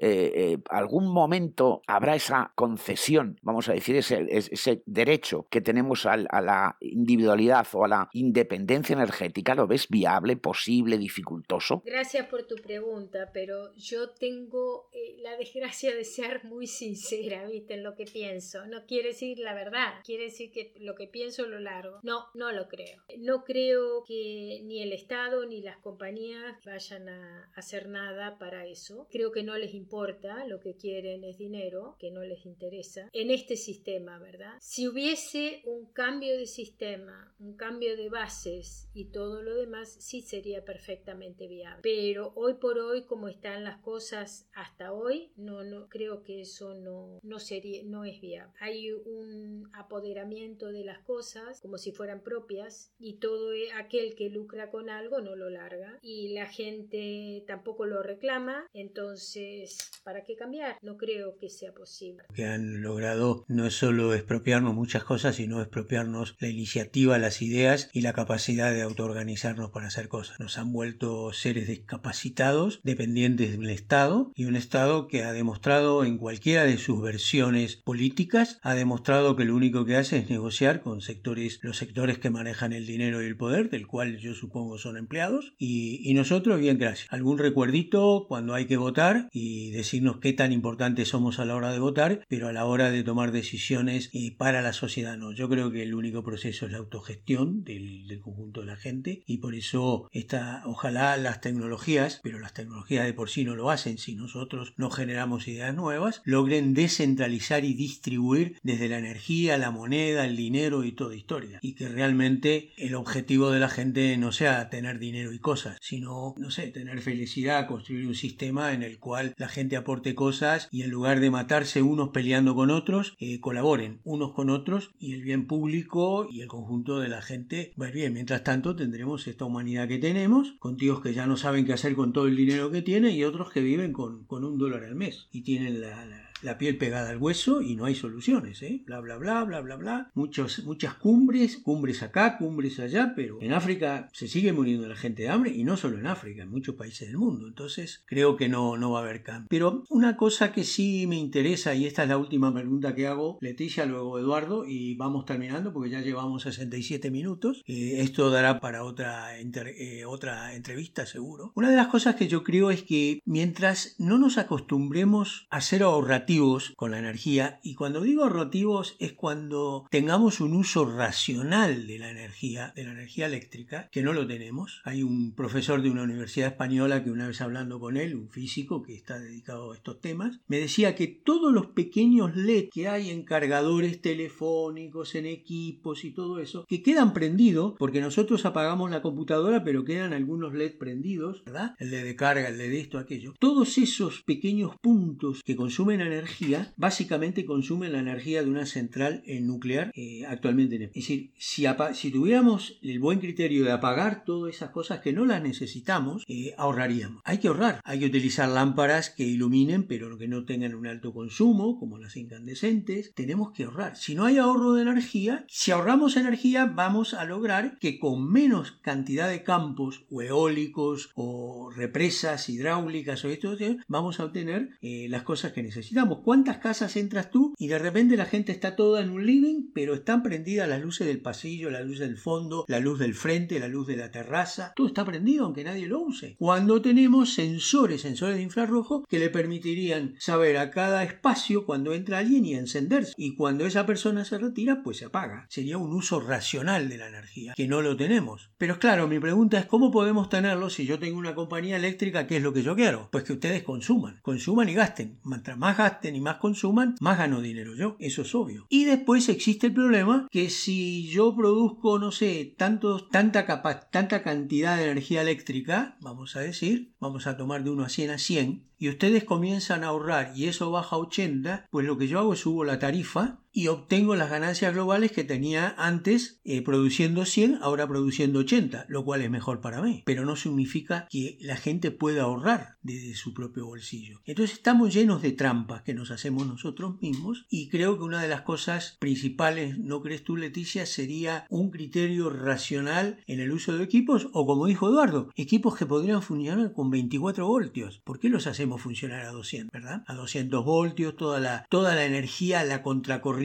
[SPEAKER 4] algún momento habrá esa concesión, vamos a decir, ese derecho que tenemos a la individualidad o a la independencia energética, ¿lo ves viable, posible, dificultoso?
[SPEAKER 5] Gracias por tu pregunta, pero yo tengo eh, la desgracia de ser muy sincera, ¿viste? En lo que pienso. No quiere decir la verdad, quiere decir que lo que pienso lo largo. No, no lo creo. No creo que ni el Estado ni las compañías vayan a hacer nada para eso. Creo que no les importa, lo que quieren es dinero, que no les interesa. En este sistema, ¿verdad? Si hubiese un cambio de sistema, un cambio de bases y todo lo demás, sí sería perfectamente viable. Pero hoy por hoy, como están las cosas hasta hoy, no, no creo que eso no, no sería, no es viable. Hay un apoderamiento de las cosas como si fueran propias y todo e, aquel que lucra con algo no lo larga y la gente tampoco lo reclama, entonces, ¿para qué cambiar? No creo que sea posible.
[SPEAKER 3] Que han logrado no solo expropiarnos muchas cosas, sino expropiarnos la iniciativa, las ideas y la capacidad de autoorganizarnos para hacer cosas. Nos han vuelto seres discapacitados, dependientes de un Estado, y un Estado que ha demostrado en cualquiera de sus versiones políticas, ha demostrado que lo único que hace es negociar con sectores, los sectores que manejan el dinero y el poder, del cual yo supongo son empleados, y, nosotros, bien, gracias. Algún recuerdito cuando hay que votar y decirnos qué tan importantes somos a la hora de votar, pero a la hora de tomar decisiones y para la sociedad no. Yo creo que el único proceso es la autogestión del, del conjunto de la gente y por eso está, ojalá las tecnologías, pero las tecnologías de por sí no lo hacen si nosotros no generamos ideas nuevas, logren descentralizar y distribuir desde la energía, la moneda, el dinero y toda historia. Y que realmente el objetivo de la gente no sea tener dinero y cosas, sino, no sé, tener felicidad, construir un sistema en el cual la gente aporte cosas y en lugar de matarse unos peleando con otros, eh, colaboren unos con otros y el bien público y el conjunto de la gente va bien. Mientras tanto tendremos esta humanidad que tenemos, con tíos que ya no saben qué hacer con todo el dinero que tienen y otros que viven con un dólar al mes y tienen la la piel pegada al hueso y no hay soluciones, ¿eh? Bla, bla, bla, bla, bla, bla. Muchos, muchas cumbres, cumbres acá, cumbres allá, pero en África se sigue muriendo la gente de hambre y no solo en África, en muchos países del mundo. Entonces creo que no, no va a haber cambio. Pero una cosa que sí me interesa, y esta es la última pregunta que hago, Leticia, luego Eduardo, y vamos terminando porque ya llevamos 67 minutos. Esto dará para otra, eh, otra entrevista seguro. Una de las cosas que yo creo es que mientras no nos acostumbremos a ser ahorrativos, con la energía y cuando digo ahorrativos es cuando tengamos un uso racional de la energía, de la energía eléctrica, que no lo tenemos. Hay un profesor de una universidad española que una vez hablando con él, un físico que está dedicado a estos temas, me decía que todos los pequeños LED que hay en cargadores telefónicos, en equipos y todo eso, que quedan prendidos, porque nosotros apagamos la computadora, pero quedan algunos LED prendidos, ¿verdad? El de carga, el de esto, aquello. Todos esos pequeños puntos que consumen energía básicamente consumen la energía de una central eh, nuclear eh, actualmente. Es decir, si, tuviéramos el buen criterio de apagar todas esas cosas que no las necesitamos, eh, ahorraríamos. Hay que ahorrar, hay que utilizar lámparas que iluminen pero que no tengan un alto consumo, como las incandescentes. Tenemos que ahorrar. Si no hay ahorro de energía, si ahorramos energía vamos a lograr que con menos cantidad de campos o eólicos o represas hidráulicas o esto, vamos a obtener las cosas que necesitamos cuántas casas entras tú y de repente la gente está toda en un living, pero están prendidas las luces del pasillo, la luz del fondo, la luz del frente, la luz de la terraza. Todo está prendido aunque nadie lo use. Cuando tenemos sensores, sensores de infrarrojo que le permitirían saber a cada espacio cuando entra alguien y encenderse. Y cuando esa persona se retira, pues se apaga. Sería un uso racional de la energía, que no lo tenemos. Pero claro, mi pregunta es cómo podemos tenerlo si yo tengo una compañía eléctrica, ¿qué es lo que yo quiero? Pues que ustedes consuman, consuman y gasten. Mientras más gasten y más consuman, más gano dinero yo. Eso es obvio. Y después existe el problema que si yo produzco, no sé, tantos, tanta, capa tanta cantidad de energía eléctrica, vamos a decir, vamos a tomar de 1 a 100 a 100, y ustedes comienzan a ahorrar y eso baja a 80, pues lo que yo hago es subo la tarifa y obtengo las ganancias globales que tenía antes eh, produciendo 100, ahora produciendo 80, lo cual es mejor para mí. Pero no significa que la gente pueda ahorrar desde su propio bolsillo. Entonces estamos llenos de trampas que nos hacemos nosotros mismos y creo que una de las cosas principales, ¿no crees tú Leticia? Sería un criterio racional en el uso de equipos o como dijo Eduardo, equipos que podrían funcionar con 24 voltios. ¿Por qué los hacemos funcionar a 200, verdad? A 200 voltios, toda la, toda la energía, la contracorriente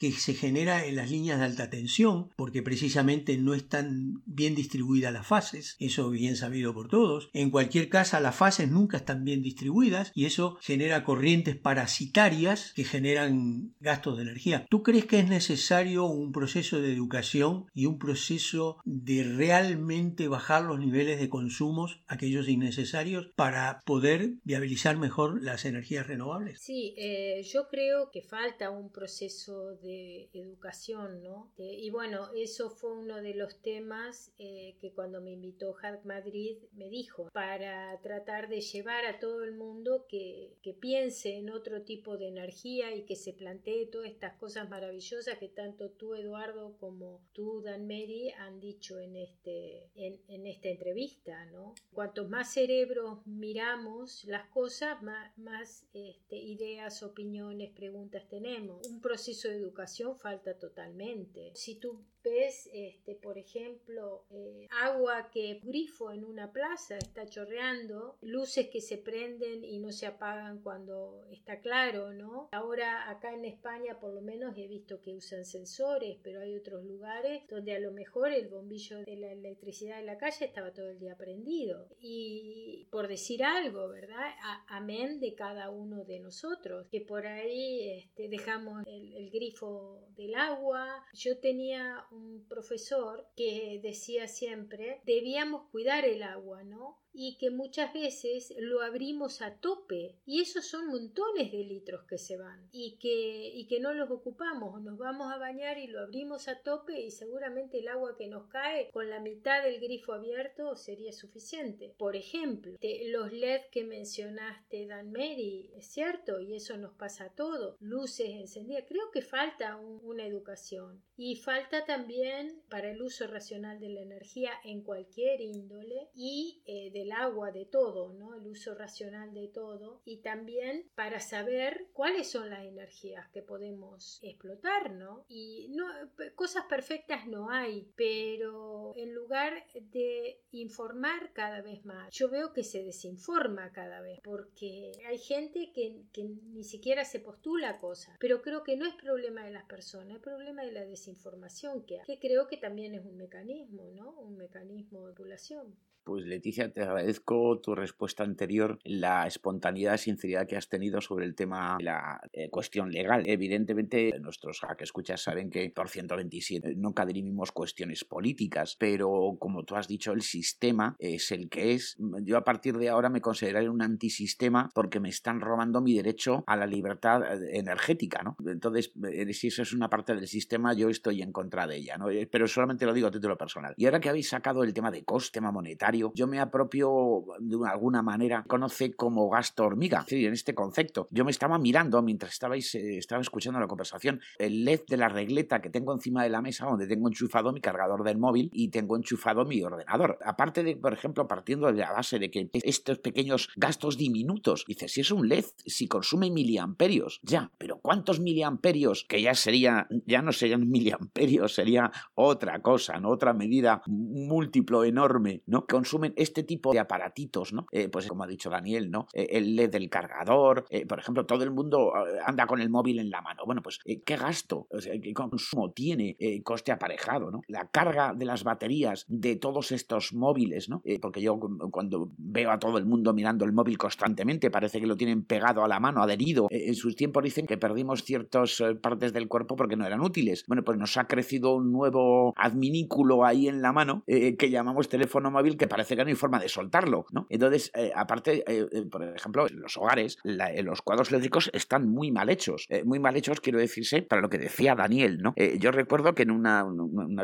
[SPEAKER 3] que se genera en las líneas de alta tensión, porque precisamente no están bien distribuidas las fases, eso bien sabido por todos. En cualquier caso, las fases nunca están bien distribuidas y eso genera corrientes parasitarias que generan gastos de energía. ¿Tú crees que es necesario un proceso de educación y un proceso de realmente bajar los niveles de consumos, aquellos innecesarios, para poder viabilizar mejor las energías renovables?
[SPEAKER 5] Sí, eh, yo creo que falta un proceso de educación, ¿no? y bueno, eso fue uno de los temas eh, que cuando me invitó Hack Madrid me dijo, para tratar de llevar a todo el mundo que, que piense en otro tipo de energía y que se plantee todas estas cosas maravillosas que tanto tú, Eduardo, como tú, Dan Mary, han dicho en, este, en, en esta entrevista, ¿no? Cuantos más cerebros miramos las cosas, más, más este, ideas, opiniones, preguntas tenemos. Un proceso proceso de educación falta totalmente. Si tú ves, este, por ejemplo, eh, agua que grifo en una plaza está chorreando, luces que se prenden y no se apagan cuando está claro, ¿no? Ahora acá en España por lo menos he visto que usan sensores, pero hay otros lugares donde a lo mejor el bombillo de la electricidad de la calle estaba todo el día prendido. Y por decir algo, ¿verdad? amén de cada uno de nosotros, que por ahí este, dejamos el, el grifo del agua. Yo tenía un profesor que decía siempre, debíamos cuidar el agua, ¿no? Y que muchas veces lo abrimos a tope y esos son montones de litros que se van y que, y que no los ocupamos, nos vamos a bañar y lo abrimos a tope y seguramente el agua que nos cae con la mitad del grifo abierto sería suficiente. Por ejemplo, los LED que mencionaste Dan Mary, es cierto, y eso nos pasa a todos, luces encendidas, creo que falta una educación y falta también para el uso racional de la energía en cualquier índole y eh, el agua, de todo, ¿no? El uso racional de todo y también para saber cuáles son las energías que podemos explotar, ¿no? Y no, cosas perfectas no hay, pero en lugar de informar cada vez más, yo veo que se desinforma cada vez porque hay gente que, que ni siquiera se postula cosas, pero creo que no es problema de las personas, es problema de la desinformación que hay, que creo que también es un mecanismo, ¿no? Un mecanismo de populación.
[SPEAKER 4] Pues Leticia, te agradezco tu respuesta anterior, la espontaneidad sinceridad que has tenido sobre el tema de la eh, cuestión legal. Evidentemente, nuestros que escuchas saben que por 127 nunca dirimimos cuestiones políticas, pero como tú has dicho, el sistema es el que es. Yo a partir de ahora me consideraré un antisistema porque me están robando mi derecho a la libertad eh, energética, ¿no? Entonces, eh, si eso es una parte del sistema, yo estoy en contra de ella. Pero solamente lo digo a título personal. Y ahora que habéis sacado el tema de coste, tema monetario, yo me apropio de alguna manera, conoce como gasto hormiga, en este concepto. Yo me estaba mirando mientras estabais, eh, escuchando la conversación, el LED de la regleta que tengo encima de la mesa donde tengo enchufado mi cargador del móvil y tengo enchufado mi ordenador. Aparte de, por ejemplo, partiendo de la base de que estos pequeños gastos diminutos, dice, si es un LED, si consume miliamperios, ya, pero ¿cuántos miliamperios? Que ya sería, ya no serían miliamperios, sería otra cosa, ¿no? Otra medida múltiplo enorme, ¿no? Consumen este tipo de aparatitos, ¿no? Eh, pues como ha dicho Daniel, ¿no? Eh, el LED del cargador, eh, por ejemplo, todo el mundo anda con el móvil en la mano. Bueno, pues ¿qué gasto, qué consumo tiene coste aparejado, ¿no? La carga de las baterías de todos estos móviles, ¿no? porque yo cuando veo a todo el mundo mirando el móvil constantemente, parece que lo tienen pegado a la mano, adherido. En sus tiempos dicen que perdimos ciertas partes del cuerpo porque no eran útiles. Bueno, pues nos ha crecido un nuevo adminículo ahí en la mano que llamamos teléfono móvil que parece que no hay forma de soltarlo, ¿no? Entonces, eh, aparte, eh, eh, por ejemplo, en los hogares, los cuadros eléctricos están muy mal hechos. muy mal hechos, quiero decirse, para lo que decía Daniel, ¿no? yo recuerdo que en una,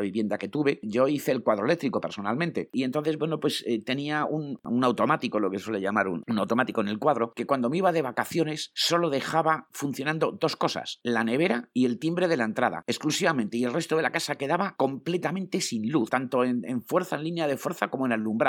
[SPEAKER 4] vivienda que tuve, yo hice el cuadro eléctrico personalmente. Y entonces, bueno, pues tenía un, automático, lo que suele llamar un, un automático en el cuadro, que cuando me iba de vacaciones solo dejaba funcionando dos cosas, la nevera y el timbre de la entrada, exclusivamente, y el resto de la casa quedaba completamente sin luz, tanto en, fuerza, en línea de fuerza, como en alumbrado.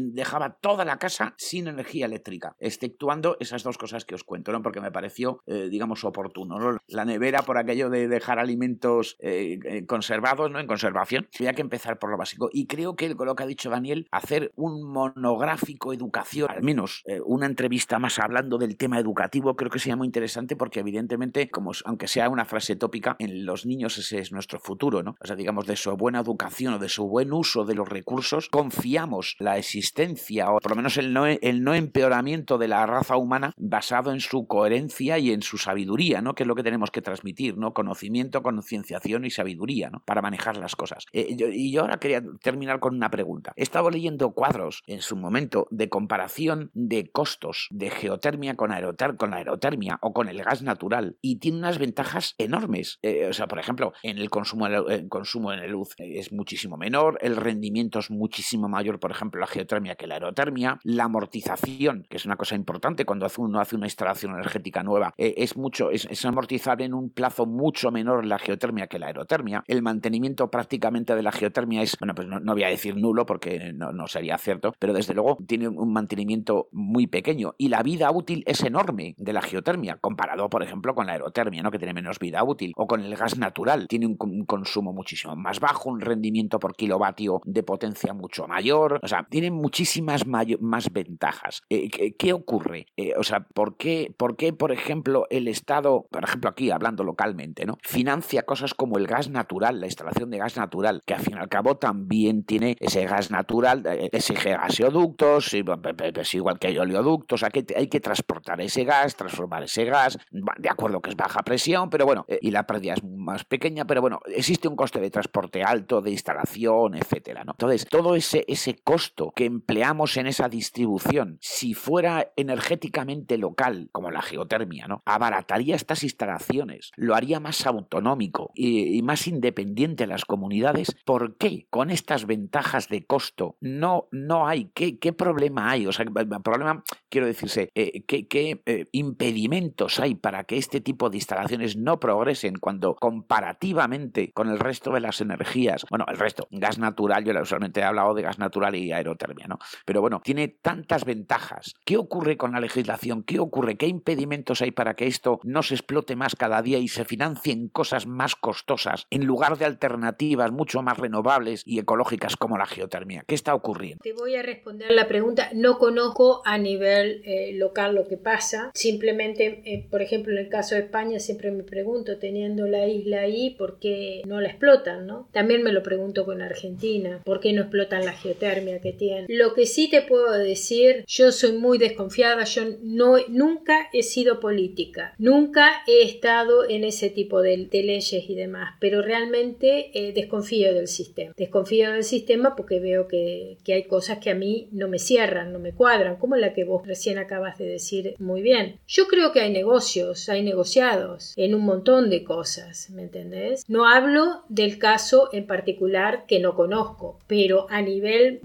[SPEAKER 4] Dejaba toda la casa sin energía eléctrica, exceptuando esas dos cosas que os cuento, ¿no? Porque me pareció, eh, digamos, oportuno, La nevera por aquello de dejar alimentos eh, eh, conservados, ¿no? En conservación. Había que empezar por lo básico. Y creo que lo que ha dicho Daniel, hacer un monográfico educación, al menos una entrevista más hablando del tema educativo, creo que sería muy interesante porque evidentemente, como aunque sea una frase tópica, en los niños ese es nuestro futuro, ¿no? O sea, digamos, de su buena educación o de su buen uso de los recursos, confiamos la existencia o por lo menos el no, empeoramiento de la raza humana basado en su coherencia y en su sabiduría, ¿no? Que es lo que tenemos que transmitir, ¿no? Conocimiento, concienciación y sabiduría, ¿no? Para manejar las cosas. Eh, y yo ahora quería terminar con una pregunta. He estado leyendo cuadros en su momento de comparación de costos de geotermia con, con la aerotermia o con el gas natural y tiene unas ventajas enormes. Eh, o sea, por ejemplo, en el consumo, el consumo en el luz es muchísimo menor, el rendimiento es muchísimo mayor, por ejemplo, la geotermia que la aerotermia, la amortización, que es una cosa importante cuando uno hace una instalación energética nueva, eh, es mucho, es, amortizable en un plazo mucho menor la geotermia que la aerotermia. El mantenimiento prácticamente de la geotermia es, bueno, pues no, voy a decir nulo porque no, no, sería cierto, pero desde luego tiene un mantenimiento muy pequeño y la vida útil es enorme de la geotermia comparado, por ejemplo, con la aerotermia, ¿no? que tiene menos vida útil, o con el gas natural, tiene un consumo muchísimo más bajo, un rendimiento por kilovatio de potencia mucho mayor, o sea, tiene muchísimas más ventajas. Eh, ¿qué, ocurre? Eh, o sea, ¿por qué, ¿por qué, por ejemplo, el Estado, por ejemplo aquí hablando localmente, ¿no? financia cosas como el gas natural, la instalación de gas natural, que al fin y al cabo también tiene ese gas natural, eh, exige gaseoductos, es igual que hay oleoductos, hay que, transportar ese gas, transformar ese gas, de acuerdo que es baja presión, pero bueno, y la pérdida es más pequeña, pero bueno, existe un coste de transporte alto, de instalación, etcétera, ¿no? Entonces, todo ese, ese costo que empleamos en esa distribución, si fuera energéticamente local, como la geotermia, ¿no? Abarataría estas instalaciones, lo haría más autonómico y, más independiente a las comunidades. ¿Por qué con estas ventajas de costo no, no hay? ¿Qué, qué problema hay? O sea, problema, quiero decirse, eh, ¿qué, qué eh, impedimentos hay para que este tipo de instalaciones no progresen cuando comparativamente con el resto de las energías, bueno, el resto, gas natural, yo usualmente he hablado de gas natural y aerotermia, ¿no? Pero bueno, tiene tantas ventajas. ¿Qué ocurre con la legislación? ¿Qué ocurre? ¿Qué impedimentos hay para que esto no se explote más cada día y se financien cosas más costosas en lugar de alternativas mucho más renovables y ecológicas como la geotermia? ¿Qué está ocurriendo?
[SPEAKER 5] Te voy a responder la pregunta. No conozco a nivel eh, local lo que pasa. Simplemente, eh, por ejemplo, en el caso de España siempre me pregunto, teniendo la isla ahí, ¿por qué no la explotan? ¿no? También me lo pregunto con Argentina, ¿por qué no explotan la geotermia que tienen? Lo que sí te puedo decir, yo soy muy desconfiada, yo no, nunca he sido política, nunca he estado en ese tipo de, leyes y demás, pero realmente eh, desconfío del sistema. Desconfío del sistema porque veo que, que hay cosas que a mí no me cierran, no me cuadran, como la que vos recién acabas de decir muy bien. Yo creo que hay negocios, hay negociados en un montón de cosas, ¿me entendés? No hablo del caso en particular que no conozco, pero a nivel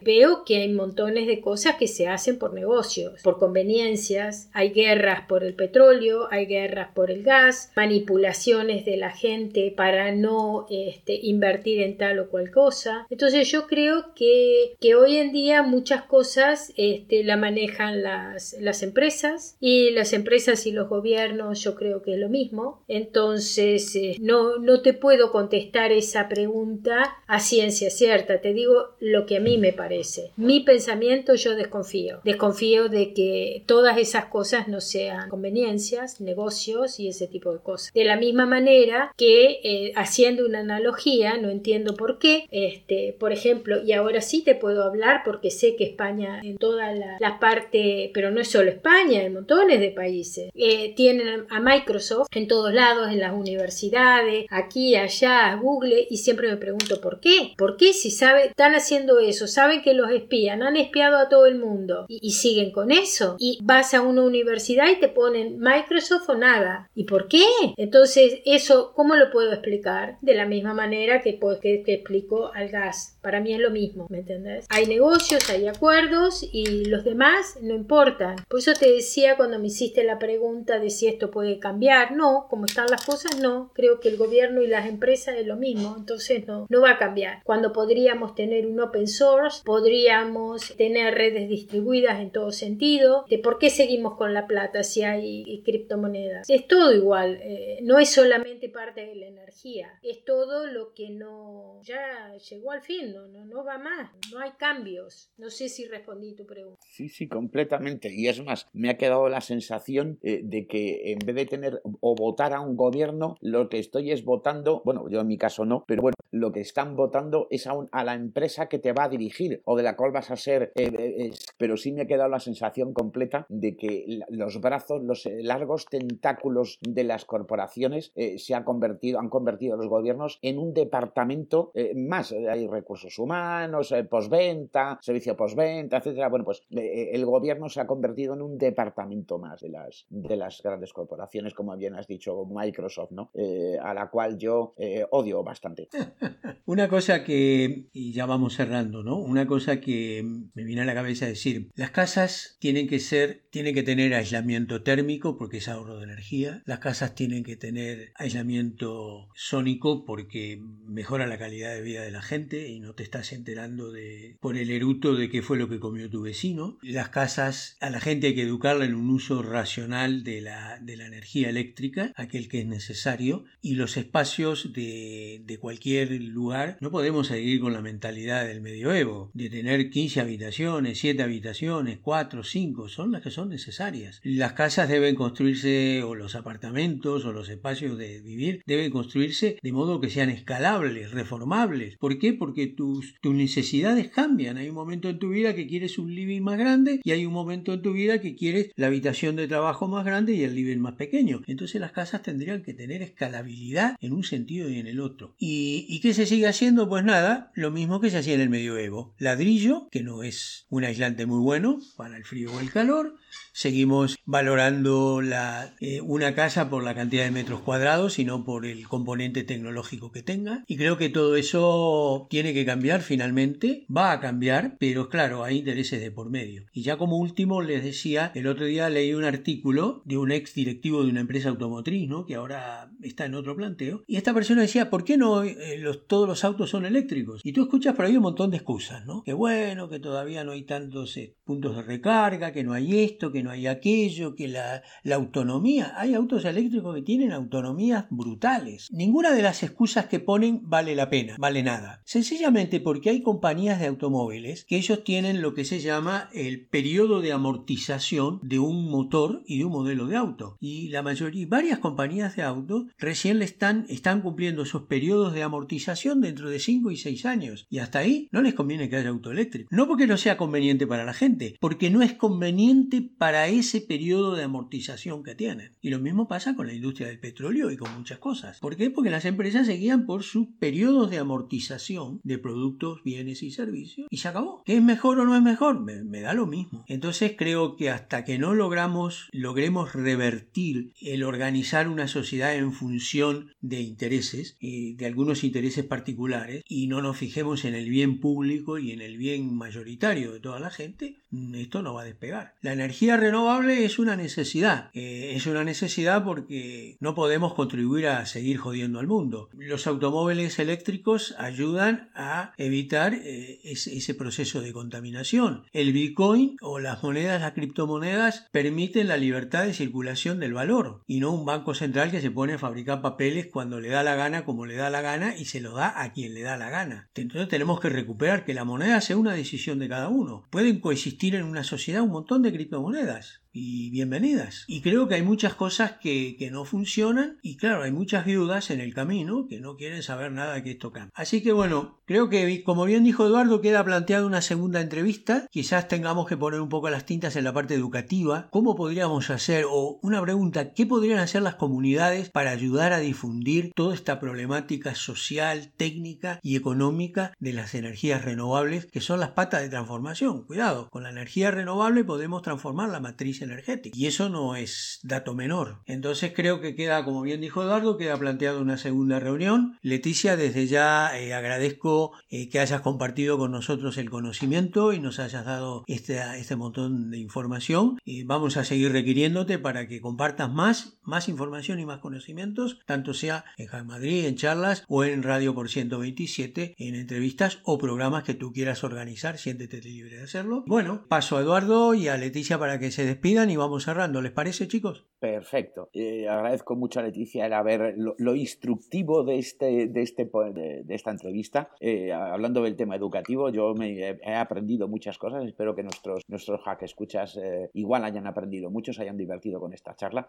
[SPEAKER 5] veo que hay montones de cosas que se hacen por negocios, por conveniencias, hay guerras por el petróleo, hay guerras por el gas, manipulaciones de la gente para no este, invertir en tal o cual cosa. Entonces yo creo que, que hoy en día muchas cosas este, la manejan las, empresas y las empresas y los gobiernos yo creo que es lo mismo. Entonces eh, no, no te puedo contestar esa pregunta a ciencia cierta, te digo lo que a mí me parece. Mi pensamiento yo desconfío. Desconfío de que todas esas cosas no sean conveniencias, negocios y ese tipo de cosas. De la misma manera que eh, haciendo una analogía, no entiendo por qué, este, por ejemplo, y ahora sí te puedo hablar porque sé que España en toda la, parte, pero no es solo España, en montones de países, eh, tienen a Microsoft en todos lados, en las universidades, aquí, allá, Google, y siempre me pregunto por qué. ¿Por qué si sabe, están haciendo eso, saben que los espían, han espiado a todo el mundo y, siguen con eso? Y vas a una universidad y te ponen Microsoft o nada. ¿Y por qué? Entonces, eso, ¿cómo lo puedo explicar? De la misma manera que, pues, que, explico al gas. Para mí es lo mismo, ¿me entendés? Hay negocios, hay acuerdos y los demás no importan. Por eso te decía cuando me hiciste la pregunta de si esto puede cambiar. No, como están las cosas, no. Creo que el gobierno y las empresas es lo mismo. Entonces, no, no va a cambiar. Cuando podríamos tener un open source, podríamos tener redes distribuidas en todo sentido. ¿De por qué seguimos con la plata si hay criptomonedas? Es todo igual. Eh, no es solamente parte de la energía. Es todo lo que no ya llegó al fin, no, no, no va más, no hay cambios. No sé si respondí tu pregunta.
[SPEAKER 4] Sí, sí, completamente. Y es más, me ha quedado la sensación eh, de que en vez de tener o votar a un gobierno, lo que estoy es votando, bueno, yo en mi caso no, pero bueno, lo que están votando es a, a la empresa que te va a dirigir o de la cual vas a ser, eh, eh, pero sí me ha quedado la sensación completa de que los brazos, los largos tentáculos de las corporaciones se han convertido, han convertido los gobiernos en un departamento más. Hay recursos humanos, eh, postventa, servicio postventa, etcétera. Bueno, pues el gobierno se ha convertido en un departamento más de las, de las grandes corporaciones, como bien has dicho, Microsoft, ¿no? a la cual yo odio bastante.
[SPEAKER 3] Una cosa que, y ya vamos cerrando, ¿no? Una cosa que me viene a la cabeza decir, las casas tienen que ser, tienen que tener aislamiento térmico porque es ahorro de energía, las casas tienen que tener aislamiento sónico porque mejora la calidad de vida de la gente y no te estás enterando de por el eruto de qué fue lo que comió tu vecino. Las casas, a la gente hay que educarla en un uso racional de la, de la energía eléctrica, aquel que es necesario, y los espacios de, de cualquier lugar, no podemos seguir con la mentalidad del medioevo, de tener 15 habitaciones, 7 habitaciones, 4, 5, son las que son necesarias. Las casas deben construirse, o los apartamentos, o los espacios de vivir, deben construirse de modo que sean escalables, reformables. ¿Por qué? Porque tus, necesidades cambian. Hay un momento en tu vida que quieres un living más grande y hay un momento en tu vida que quieres la habitación de trabajo más grande y el living más pequeño. Entonces las casas tendrían que tener escalabilidad en un sentido y en el otro. ¿Y, y qué se sigue haciendo? Pues nada, lo mismo que se hacía en el medioevo. Ladrillo, que no es un aislante muy bueno para el frío o el calor, seguimos valorando eh, una casa por la cantidad de metros cuadrados y no por el componente tecnológico que tenga. Y creo que todo eso tiene que cambiar finalmente, va a cambiar, pero claro, hay intereses de por medio. Y ya como último les decía, el otro día leí un artículo de un ex directivo de una empresa automotriz, ¿no? que ahora está en otro planteo, y esta persona decía, ¿por qué no eh, todos los autos son eléctricos? Y tú escuchas por ahí un montón de excusas, ¿no? Que bueno, que todavía no hay tantos eh, puntos de recarga, que no hay esto, que no hay aquello, que la, autonomía. Hay autos eléctricos que tienen autonomías brutales. Ninguna de las excusas que ponen vale la pena, vale nada. Sencillamente porque hay compañías de automóviles que ellos tienen lo que se llama el periodo de amortización de un motor y de un modelo de auto. Y la mayoría, varias compañías de autos recién le están, están cumpliendo esos periodos de amortización dentro de 5 y 6 años. Y hasta ahí no les conviene que haya auto eléctrico. No porque no sea conveniente para la gente, porque no es conveniente para ese periodo de amortización que tienen. Y lo mismo pasa con la industria del petróleo y con muchas cosas. ¿Por qué? Porque las empresas seguían por sus periodos de amortización de productos, bienes y servicios y se acabó. ¿Es mejor o no es mejor? Me, da lo mismo. Entonces creo que hasta que no logramos, logremos revertir el organizar una sociedad en función de intereses, y de algunos intereses particulares, y no nos fijemos en el bien público y en el bien mayoritario de toda la gente, esto no va a despegar. La energía renovable es una necesidad. Eh, es una necesidad porque no podemos contribuir a seguir jodiendo al mundo. Los automóviles eléctricos ayudan a evitar eh, ese, proceso de contaminación. El Bitcoin o las monedas, las criptomonedas, permiten la libertad de circulación del valor y no un banco central que se pone a fabricar papeles cuando le da la gana, como le da la gana y se lo da a quien le da la gana. Entonces tenemos que recuperar que la moneda se sea una decisión de cada uno. Pueden coexistir en una sociedad un montón de criptomonedas monedas y bienvenidas. Y creo que hay muchas cosas que, que, no funcionan y claro, hay muchas viudas en el camino que no quieren saber nada de que esto cambie. Así que bueno, creo que como bien dijo Eduardo, queda planteada una segunda entrevista. Quizás tengamos que poner un poco las tintas en la parte educativa. ¿Cómo podríamos hacer, o una pregunta, qué podrían hacer las comunidades para ayudar a difundir toda esta problemática social, técnica y económica de las energías renovables que son las patas de transformación? Cuidado, con la energía renovable podemos transformar la matriz energética. Y eso no es dato menor. Entonces creo que queda, como bien dijo Eduardo, queda planteado una segunda reunión. Leticia, desde ya eh, agradezco eh, que hayas compartido con nosotros el conocimiento y nos hayas dado este, este montón de información. y vamos a seguir requiriéndote para que compartas más, más información y más conocimientos, tanto sea en Jaén Madrid, en charlas o en Radio por 127, en entrevistas o programas que tú quieras organizar. Siéntete libre de hacerlo. Bueno, paso a Eduardo y a Leticia para que se y vamos cerrando. ¿Les parece, chicos?
[SPEAKER 4] Perfecto. Eh, agradezco mucho a Leticia el haber lo, instructivo de, este, de, este, de, esta entrevista. Eh, hablando del tema educativo, yo he aprendido muchas cosas. Espero que nuestros, nuestros hack escuchas eh, igual hayan aprendido mucho, se hayan divertido con esta charla.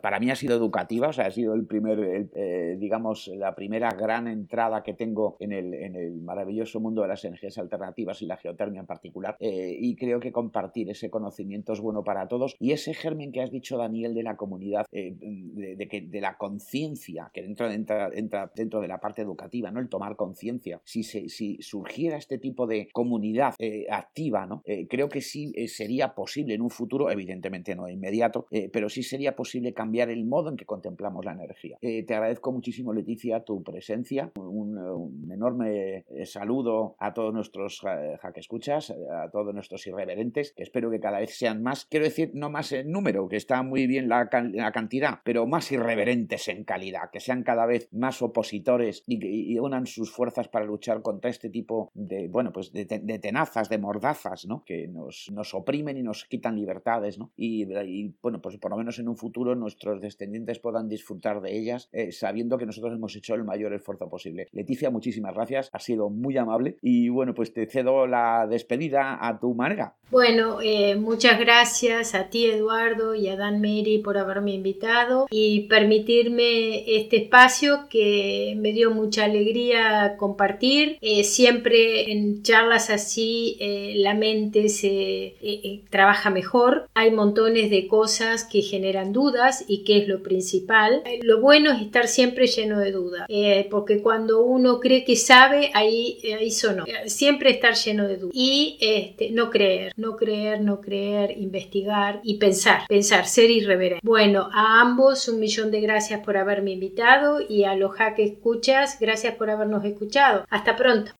[SPEAKER 4] para mí ha sido educativa, o sea, ha sido el primer, digamos, la primera gran entrada que tengo en el, en el maravilloso mundo de las energías alternativas y la geotermia en particular. y creo que compartir ese conocimiento es bueno para todos y ese germen que has dicho, Daniel, de la comunidad, eh, de, que, de la conciencia, que entra, entra, dentro de la parte educativa, ¿no? El tomar conciencia. Si, si surgiera este tipo de comunidad eh, activa, ¿no? Eh, creo que sí sería posible en un futuro, evidentemente no inmediato, pero sí sería posible cambiar el modo en que contemplamos la energía. te agradezco muchísimo, Leticia, tu presencia. Un, enorme saludo a todos nuestros jaque escuchas, a todos nuestros irreverentes, que espero que cada vez sean más. Quiero decir, no más en número, que está muy bien la, cantidad, pero más irreverentes en calidad, que sean cada vez más opositores y, unan sus fuerzas para luchar contra este tipo de, bueno, pues de, tenazas, de mordazas, ¿no? Que nos, nos, oprimen y nos quitan libertades, ¿no? Y, bueno, pues por lo menos en un futuro nuestros descendientes puedan disfrutar de ellas, eh, sabiendo que nosotros hemos hecho el mayor esfuerzo posible. Leticia, muchísimas gracias, ha sido muy amable y bueno, pues te cedo la despedida a tu manera.
[SPEAKER 5] Bueno, eh, muchas gracias a ti Eduardo y a Dan Mary por haberme invitado y permitirme este espacio que me dio mucha alegría compartir. Eh, siempre en charlas así eh, la mente se eh, trabaja mejor. Hay montones de cosas que generan dudas y que es lo principal. lo bueno es estar siempre lleno de dudas porque cuando uno cree que sabe ahí, ahí sonó. Siempre estar lleno de dudas y este, no creer, no creer, no creer, investigar y pensar, pensar, ser irreverente. Bueno, a ambos un millón de gracias por haberme invitado y a los que escuchas, gracias por habernos escuchado. Hasta pronto.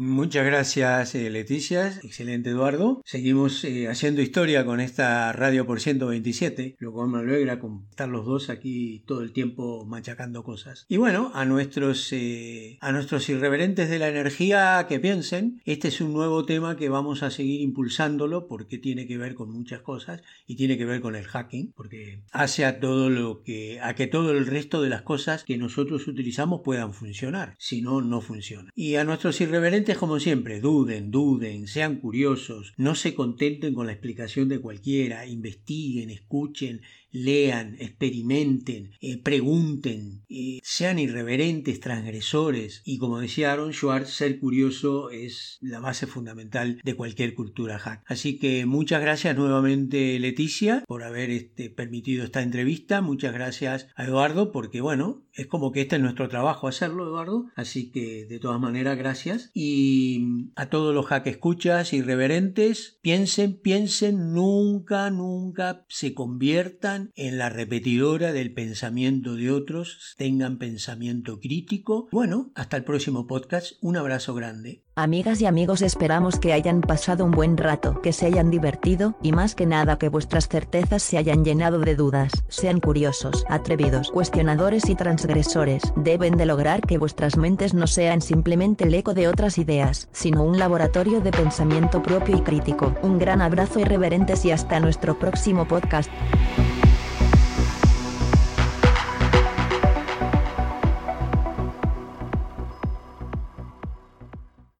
[SPEAKER 3] Muchas gracias eh, Leticia, excelente Eduardo. Seguimos eh, haciendo historia con esta radio por 127, lo cual me alegra con estar los dos aquí todo el tiempo machacando cosas. Y bueno, a nuestros, eh, a nuestros irreverentes de la energía que piensen, este es un nuevo tema que vamos a seguir impulsándolo porque tiene que ver con muchas cosas y tiene que ver con el hacking, porque hace a todo lo que, a que todo el resto de las cosas que nosotros utilizamos puedan funcionar, si no, no funciona. Y a nuestros irreverentes como siempre, duden, duden, sean curiosos, no se contenten con la explicación de cualquiera, investiguen, escuchen, lean, experimenten, eh, pregunten, sean irreverentes, transgresores. Y como decía Aaron Schwartz, ser curioso es la base fundamental de cualquier cultura hack. Así que muchas gracias nuevamente Leticia por haber este, permitido esta entrevista, muchas gracias a Eduardo porque bueno, es como que este es nuestro trabajo hacerlo Eduardo, así que de todas maneras gracias. Y a todos los hack escuchas irreverentes, piensen, piensen, nunca, nunca se conviertan en la repetidora del pensamiento de otros, tengan pensamiento crítico. Bueno, hasta el próximo podcast, un abrazo grande.
[SPEAKER 6] Amigas y amigos esperamos que hayan pasado un buen rato, que se hayan divertido, y más que nada que vuestras certezas se hayan llenado de dudas. Sean curiosos, atrevidos, cuestionadores y transgresores. Deben de lograr que vuestras mentes no sean simplemente el eco de otras ideas, sino un laboratorio de pensamiento propio y crítico. Un gran abrazo irreverentes y hasta nuestro próximo podcast.